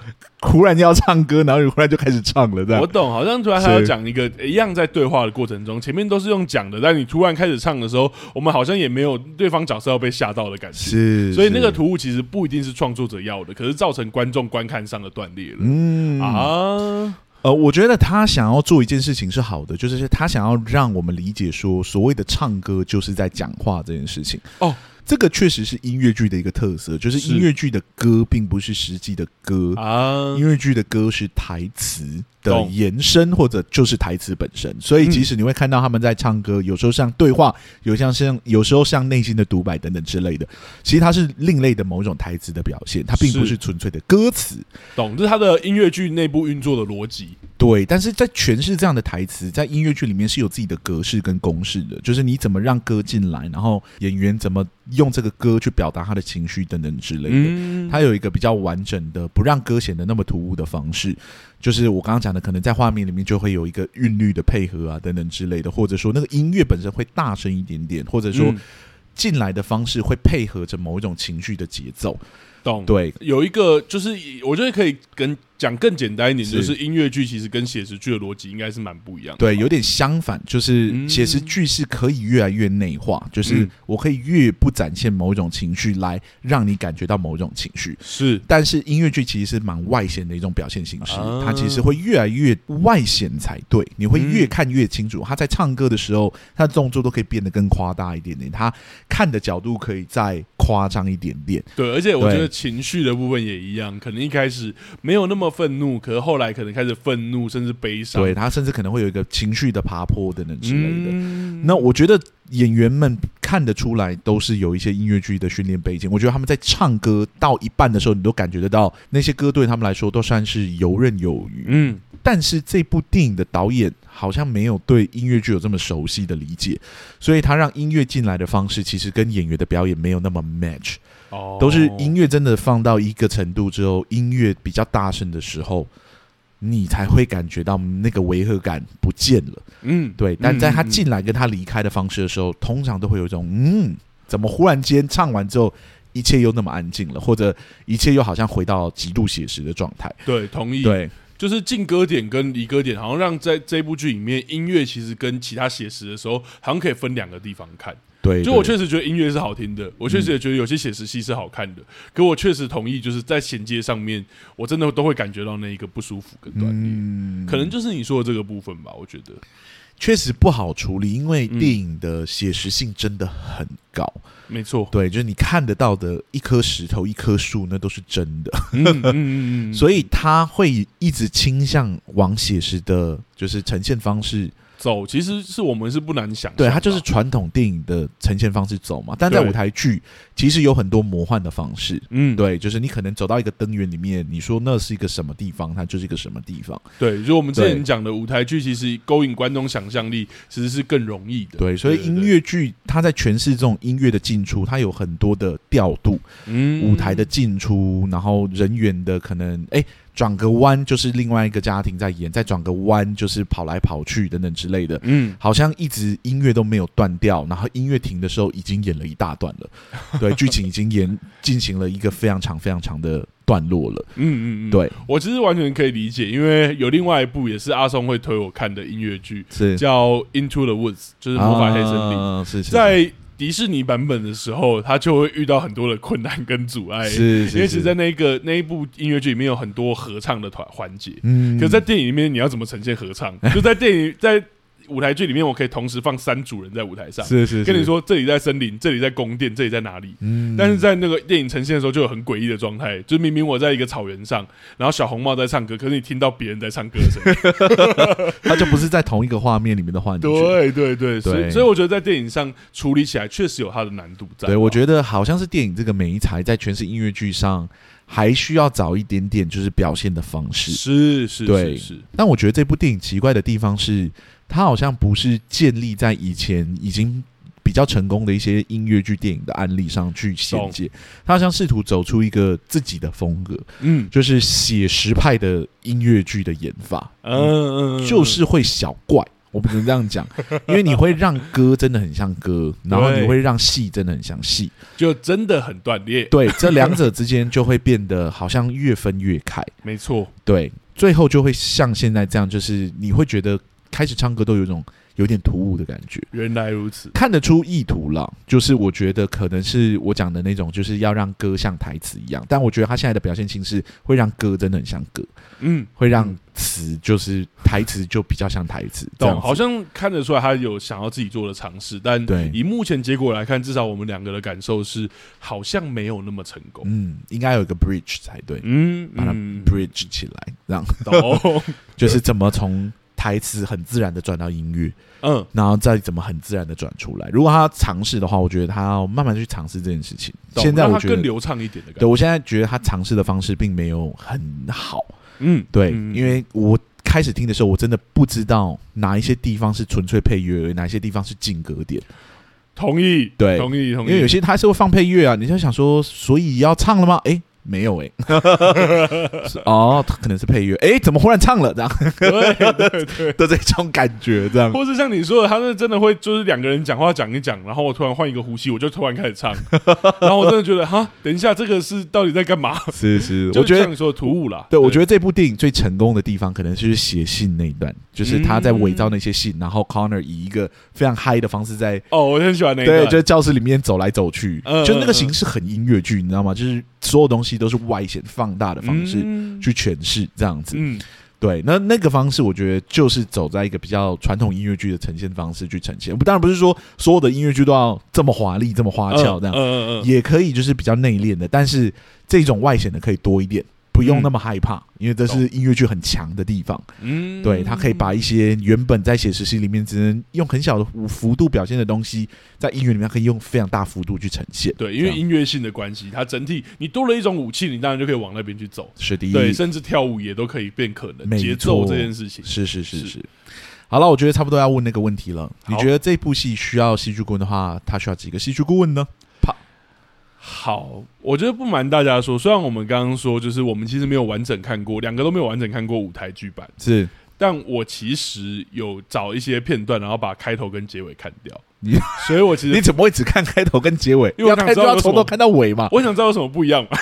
忽然要唱歌，然后你忽然就开始唱了。这样我懂，好像突然还要讲一个一样，在对话的过程中，前面都是用讲的，但你突然开始唱的时候，我们好像也没有对方角色要被吓到的感觉。是，所以那个突兀其实不一定是创作者要的，可是造成观众观看上的断裂了。嗯啊。呃，我觉得他想要做一件事情是好的，就是他想要让我们理解说，所谓的唱歌就是在讲话这件事情。哦。这个确实是音乐剧的一个特色，就是音乐剧的歌并不是实际的歌啊，音乐剧的歌是台词的延伸，或者就是台词本身。所以，即使你会看到他们在唱歌，有时候像对话，有像像有时候像内心的独白等等之类的，其实它是另类的某种台词的表现，它并不是纯粹的歌词。懂，这是它的音乐剧内部运作的逻辑。对，但是在诠释这样的台词，在音乐剧里面是有自己的格式跟公式的，就是你怎么让歌进来，然后演员怎么。用这个歌去表达他的情绪等等之类的，它有一个比较完整的，不让歌显得那么突兀的方式。就是我刚刚讲的，可能在画面里面就会有一个韵律的配合啊，等等之类的，或者说那个音乐本身会大声一点点，或者说进来的方式会配合着某一种情绪的节奏。懂？对，有一个就是我觉得可以跟。讲更简单一点，就是音乐剧其实跟写实剧的逻辑应该是蛮不一样的。对，有点相反，就是写实剧是可以越来越内化，嗯，就是我可以越不展现某一种情绪来让你感觉到某一种情绪。是，但是音乐剧其实是蛮外显的一种表现形式，它其实会越来越外显才对，你会越看越清楚。他在唱歌的时候，他的动作都可以变得更夸大一点点，他看的角度可以再夸张一点点。对，而且我觉得情绪的部分也一样，可能一开始没有那么。愤怒，可是后来可能开始愤怒，甚至悲伤。对，他甚至可能会有一个情绪的爬坡等等之类的。嗯。那我觉得演员们看得出来，都是有一些音乐剧的训练背景。我觉得他们在唱歌到一半的时候，你都感觉得到那些歌对他们来说都算是游刃有余。嗯。但是这部电影的导演好像没有对音乐剧有这么熟悉的理解，所以他让音乐进来的方式，其实跟演员的表演没有那么 match。哦，都是音乐真的放到一个程度之后，音乐比较大声的时候，你才会感觉到那个违和感不见了。嗯，对。但在他进来跟他离开的方式的时候，通常都会有一种嗯，怎么忽然间唱完之后，一切又那么安静了，或者一切又好像回到极度写实的状态。对，同意。对，就是进歌点跟离歌点，好像让在这部剧里面，音乐其实跟其他写实的时候，好像可以分两个地方看。对，就我确实觉得音乐是好听的，我确实也觉得有些写实戏是好看的。可我确实同意，就是在衔接上面，我真的都会感觉到那一个不舒服跟断裂，可能就是你说的这个部分吧。我觉得确实不好处理，因为电影的写实性真的很高。没错，对，就是你看得到的一颗石头、一棵树，那都是真的。所以他会一直倾向往写实的，就是呈现方式。走其实是我们是不难想，对，它就是传统电影的呈现方式走嘛。但在舞台剧，其实有很多魔幻的方式。嗯，对，就是你可能走到一个灯源里面，你说那是一个什么地方，它就是一个什么地方。对，就我们之前讲的舞台剧，其实勾引观众想象力其实是更容易的。对，所以音乐剧它在诠释这种音乐的进出，它有很多的调度，嗯，舞台的进出，然后人员的可能，哎。转个弯就是另外一个家庭在演，再转个弯就是跑来跑去等等之类的，嗯，好像一直音乐都没有断掉，然后音乐停的时候已经演了一大段了，对，剧情已经演进行了一个非常长非常长的段落了，嗯嗯嗯，对，我其实完全可以理解，因为有另外一部也是阿松会推我看的音乐剧，是。叫《Into the Woods》，就是魔法黑森林，啊、是，是，是。在。迪士尼版本的时候，他就会遇到很多的困难跟阻碍，是，是，是，因为其实在那个那一部音乐剧里面有很多合唱的团环节，嗯，可是在电影里面你要怎么呈现合唱？就在电影 在。舞台剧里面，我可以同时放三组人在舞台上，是是，是，跟你说，这里在森林，这里在宫殿，这里在哪里？嗯，但是在那个电影呈现的时候，就有很诡异的状态，就明明我在一个草原上，然后小红帽在唱歌，可是你听到别人在唱歌的声音，他就不是在同一个画面里面的幻觉。对对对，所以所以我觉得在电影上处理起来确实有它的难度在。对，我觉得好像是电影这个媒材在诠释音乐剧上还需要找一点点就是表现的方式。是是，对是，是。但我觉得这部电影奇怪的地方是。它好像不是建立在以前已经比较成功的一些音乐剧电影的案例上去衔接，它好像试图走出一个自己的风格，嗯，就是写实派的音乐剧的演法，嗯嗯，就是会小怪，我不能这样讲，因为你会让歌真的很像歌，然后你会让戏真的很像戏，就真的很断裂。对，这两者之间就会变得好像越分越开。没错，对，最后就会像现在这样，就是你会觉得开始唱歌都有一种。有点突兀的感觉，原来如此，看得出意图了。就是我觉得可能是我讲的那种，就是要让歌像台词一样。但我觉得他现在的表现形式会让歌真的很像歌，嗯，会让词就是台词就比较像台词。懂，好像看得出来他有想要自己做的尝试，但对以目前结果来看，至少我们两个的感受是好像没有那么成功。嗯，应该有一个 bridge 才对，嗯，把它 bridge 起来，这样，懂，就是怎么从。台词很自然的转到音乐，嗯，然后再怎么很自然的转出来。如果他尝试的话，我觉得他要慢慢去尝试这件事情。现在我觉得更流畅一点的感觉。对，我现在觉得他尝试的方式并没有很好。嗯，对，因为我开始听的时候，我真的不知道哪一些地方是纯粹配乐，哪一些地方是进格点。同意，对，同意，同意。因为有些他是会放配乐啊，你就想说，所以要唱了吗？哎。没有哎、欸，哦，他可能是配乐，哎，怎么忽然唱了这样？对对对。的这种感觉，这样，或是像你说的，他是真的会，就是两个人讲话讲一讲，然后我突然换一个呼吸，我就突然开始唱，然后我真的觉得，哈，等一下，这个是到底在干嘛？是是，我觉得像你说的突兀啦。对，我觉得这部电影最成功的地方，可能就是写信那一段，就是他在伪造那些信，然后 Connor 以一个非常嗨的方式在，哦，我很喜欢那一段，对，就在教室里面走来走去，就那个形式很音乐剧，你知道吗？就是所有东西。都是外显放大的方式去诠释这样子，嗯，对，那那个方式我觉得就是走在一个比较传统音乐剧的呈现方式去呈现。当然不是说所有的音乐剧都要这么华丽、这么花俏这样，也可以就是比较内敛的，但是这种外显的可以多一点。不用那么害怕，因为这是音乐剧很强的地方。嗯，对，他可以把一些原本在写实戏里面只能用很小的幅度表现的东西，在音乐里面可以用非常大幅度去呈现。对，因为音乐性的关系，它整体你多了一种武器，你当然就可以往那边去走。是的，对，甚至跳舞也都可以变可能。节奏这件事情，是是是是。好了，我觉得差不多要问那个问题了。你觉得这部戏需要戏剧顾问的话，他需要几个戏剧顾问呢？好，我觉得不瞒大家说，虽然我们刚刚说，就是我们其实没有完整看过，两个都没有完整看过舞台剧版，是，但我其实有找一些片段，然后把开头跟结尾看掉。你，所以我其实你怎么会只看开头跟结尾？因为我想知道从头看到尾嘛。我想知道有什么不一样嘛。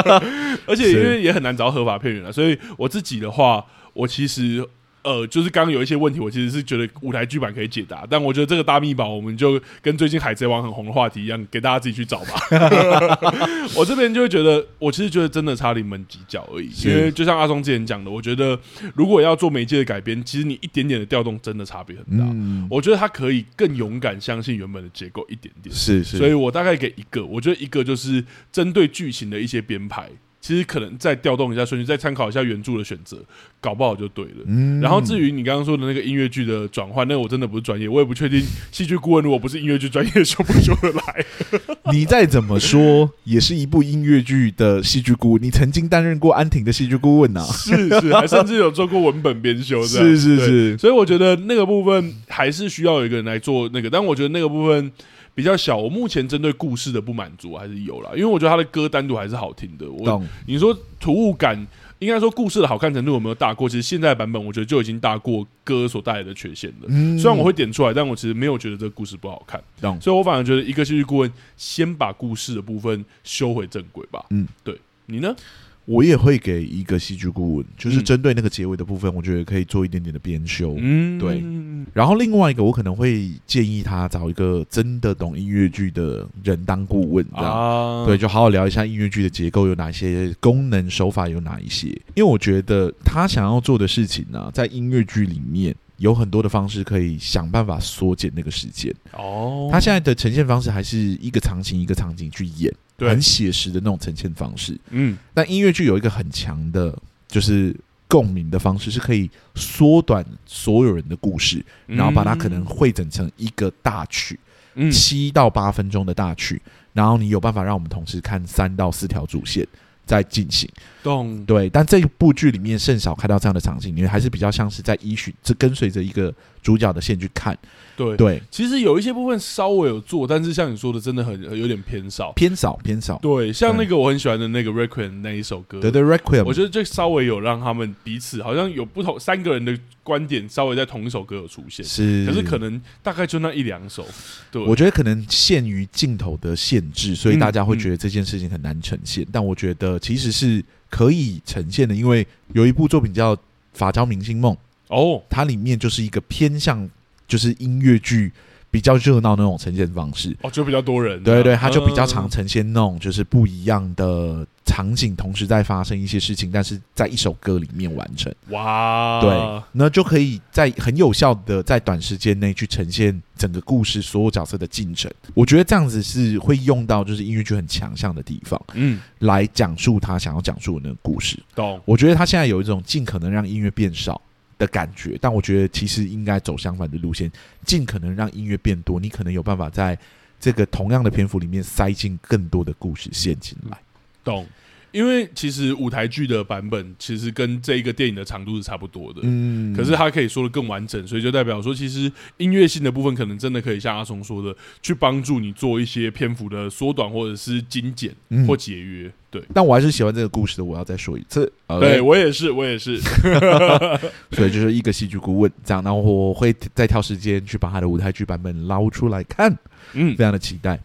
而且因为也很难找合法片源了，所以我自己的话，我其实。呃，就是刚刚有一些问题，我其实是觉得舞台剧版可以解答，但我觉得这个大秘宝，我们就跟最近海贼王很红的话题一样，给大家自己去找吧。我这边就会觉得，我其实觉得真的差临门几脚而已，因为就像阿松之前讲的，我觉得如果要做媒介的改编，其实你一点点的调动真的差别很大。嗯，我觉得他可以更勇敢相信原本的结构一点点。是是，所以我大概给一个，我觉得一个就是针对剧情的一些编排。其实可能再调动一下顺序，再参考一下原著的选择，搞不好就对了。嗯，然后至于你刚刚说的那个音乐剧的转换，那个我真的不是专业，我也不确定戏剧顾问如果不是音乐剧专业，修不修得来。你再怎么说，也是一部音乐剧的戏剧顾问。你曾经担任过安婷的戏剧顾问呐、啊？是是，还甚至有做过文本编修。是是是，所以我觉得那个部分还是需要有一个人来做那个，但我觉得那个部分。比较小，我目前针对故事的不满足还是有啦，因为我觉得他的歌单独还是好听的。我懂你说突兀感，应该说故事的好看程度有没有大过？其实现在版本我觉得就已经大过歌所带来的缺陷了。嗯，虽然我会点出来，但我其实没有觉得这个故事不好看。懂，所以我反而觉得一个戏剧顾问先把故事的部分修回正轨吧。嗯，对，你呢？我也会给一个戏剧顾问，就是针对那个结尾的部分，我觉得可以做一点点的编修。嗯，对。然后另外一个，我可能会建议他找一个真的懂音乐剧的人当顾问，这样、啊、对，就好好聊一下音乐剧的结构有哪些，功能手法有哪一些。因为我觉得他想要做的事情呢、啊，在音乐剧里面有很多的方式可以想办法缩减那个时间。哦，他现在的呈现方式还是一个场景一个场景去演。对。很写实的那种呈现方式，嗯，但音乐剧有一个很强的，就是共鸣的方式，是可以缩短所有人的故事，然后把它可能汇整成一个大曲，嗯，七到八分钟的大曲，然后你有办法让我们同时看三到四条主线在进行，动对，但这部剧里面甚少看到这样的场景，因为还是比较像是在依循，这跟随着一个主角的线去看。对对，其实有一些部分稍微有做，但是像你说的，真的很有点偏少，偏少偏少。对，像那个我很喜欢的那个 Requiem 那一首歌，对对 Requiem，我觉得就稍微有让他们彼此好像有不同三个人的观点，稍微在同一首歌有出现，是，可是可能大概就那一两首。对，我觉得可能限于镜头的限制，所以大家会觉得这件事情很难呈现。嗯。嗯、但我觉得其实是可以呈现的，因为有一部作品叫《发胶明星梦》哦，它里面就是一个偏向就是音乐剧。比较热闹那种呈现方式哦，就比较多人，对对，他就比较常呈现那种就是不一样的场景，同时在发生一些事情，但是在一首歌里面完成。哇，对，那就可以在很有效的在短时间内去呈现整个故事所有角色的进程。我觉得这样子是会用到就是音乐剧很强项的地方，嗯，来讲述他想要讲述的那个故事。懂？我觉得他现在有一种尽可能让音乐变少。的感觉，但我觉得其实应该走相反的路线，尽可能让音乐变多。你可能有办法在这个同样的篇幅里面塞进更多的故事陷进来。懂？因为其实舞台剧的版本其实跟这一个电影的长度是差不多的，嗯，可是它可以说的更完整，所以就代表说，其实音乐性的部分可能真的可以像阿松说的，去帮助你做一些篇幅的缩短或者是精简或节约。对，但我还是喜欢这个故事的。我要再说一次，对我也是，我也是。所以就是一个戏剧顾问这样，然后我会再挑时间去把他的舞台剧版本捞出来看，嗯，非常的期待。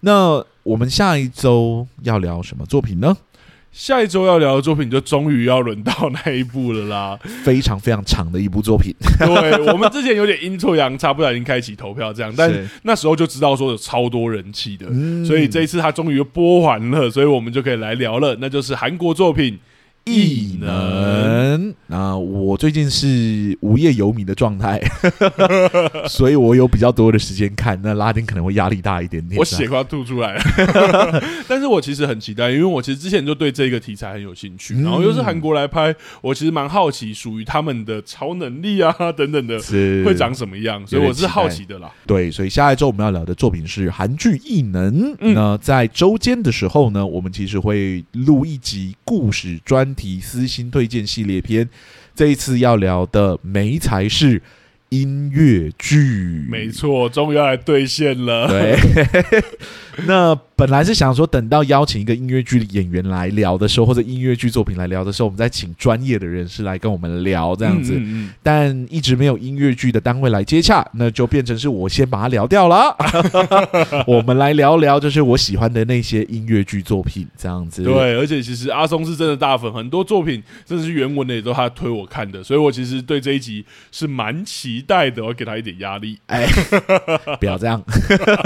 那我们下一周要聊什么作品呢？下一周要聊的作品就终于要轮到那一部了啦，非常非常长的一部作品。对，我们之前有点阴错阳差，不小心开启投票这样，但那时候就知道说有超多人气的，嗯、所以这一次他终于播完了，所以我们就可以来聊了，那就是韩国作品。异能，那我最近是无业游民的状态，所以我有比较多的时间看。那拉丁可能会压力大一点点，我血快要吐出来了。但是我其实很期待，因为我其实之前就对这个题材很有兴趣，然后又是韩国来拍，我其实蛮好奇属于他们的超能力啊等等的会长什么样，所以我是好奇的啦。对，所以下一周我们要聊的作品是韩剧《异能》。那在周间的时候呢，我们其实会录一集故事专。提私心推荐系列篇，这一次要聊的没才是音乐剧，没错，终于要来兑现了。对，那本来是想说，等到邀请一个音乐剧演员来聊的时候，或者音乐剧作品来聊的时候，我们再请专业的人士来跟我们聊这样子。嗯嗯嗯，但一直没有音乐剧的单位来接洽，那就变成是我先把它聊掉了。我们来聊聊，就是我喜欢的那些音乐剧作品这样子。对，而且其实阿松是真的大粉，很多作品甚至是原文的也都他推我看的，所以我其实对这一集是蛮期待的。我要给他一点压力，哎，不要这样。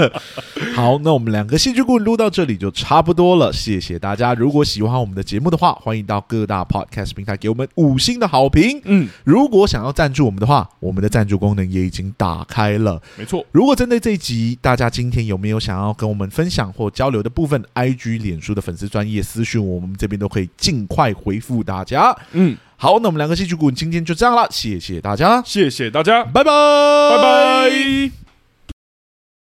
好，那我们两个戏剧顾问录到这里就差不多了，谢谢大家。如果喜欢我们的节目的话，欢迎到各大 Podcast 平台给我们五星的好评。嗯，如果想要赞助我们的话，我们的赞助功能也已经打开了。没错，如果针对这一集，大家今天有没有想要跟我们分享或交流的部分，IG、脸书的粉丝专业私讯我们这边都可以尽快回复大家。嗯，好，那我们两个戏剧顾问今天就这样了，谢谢大家，谢谢大家，拜拜，拜拜。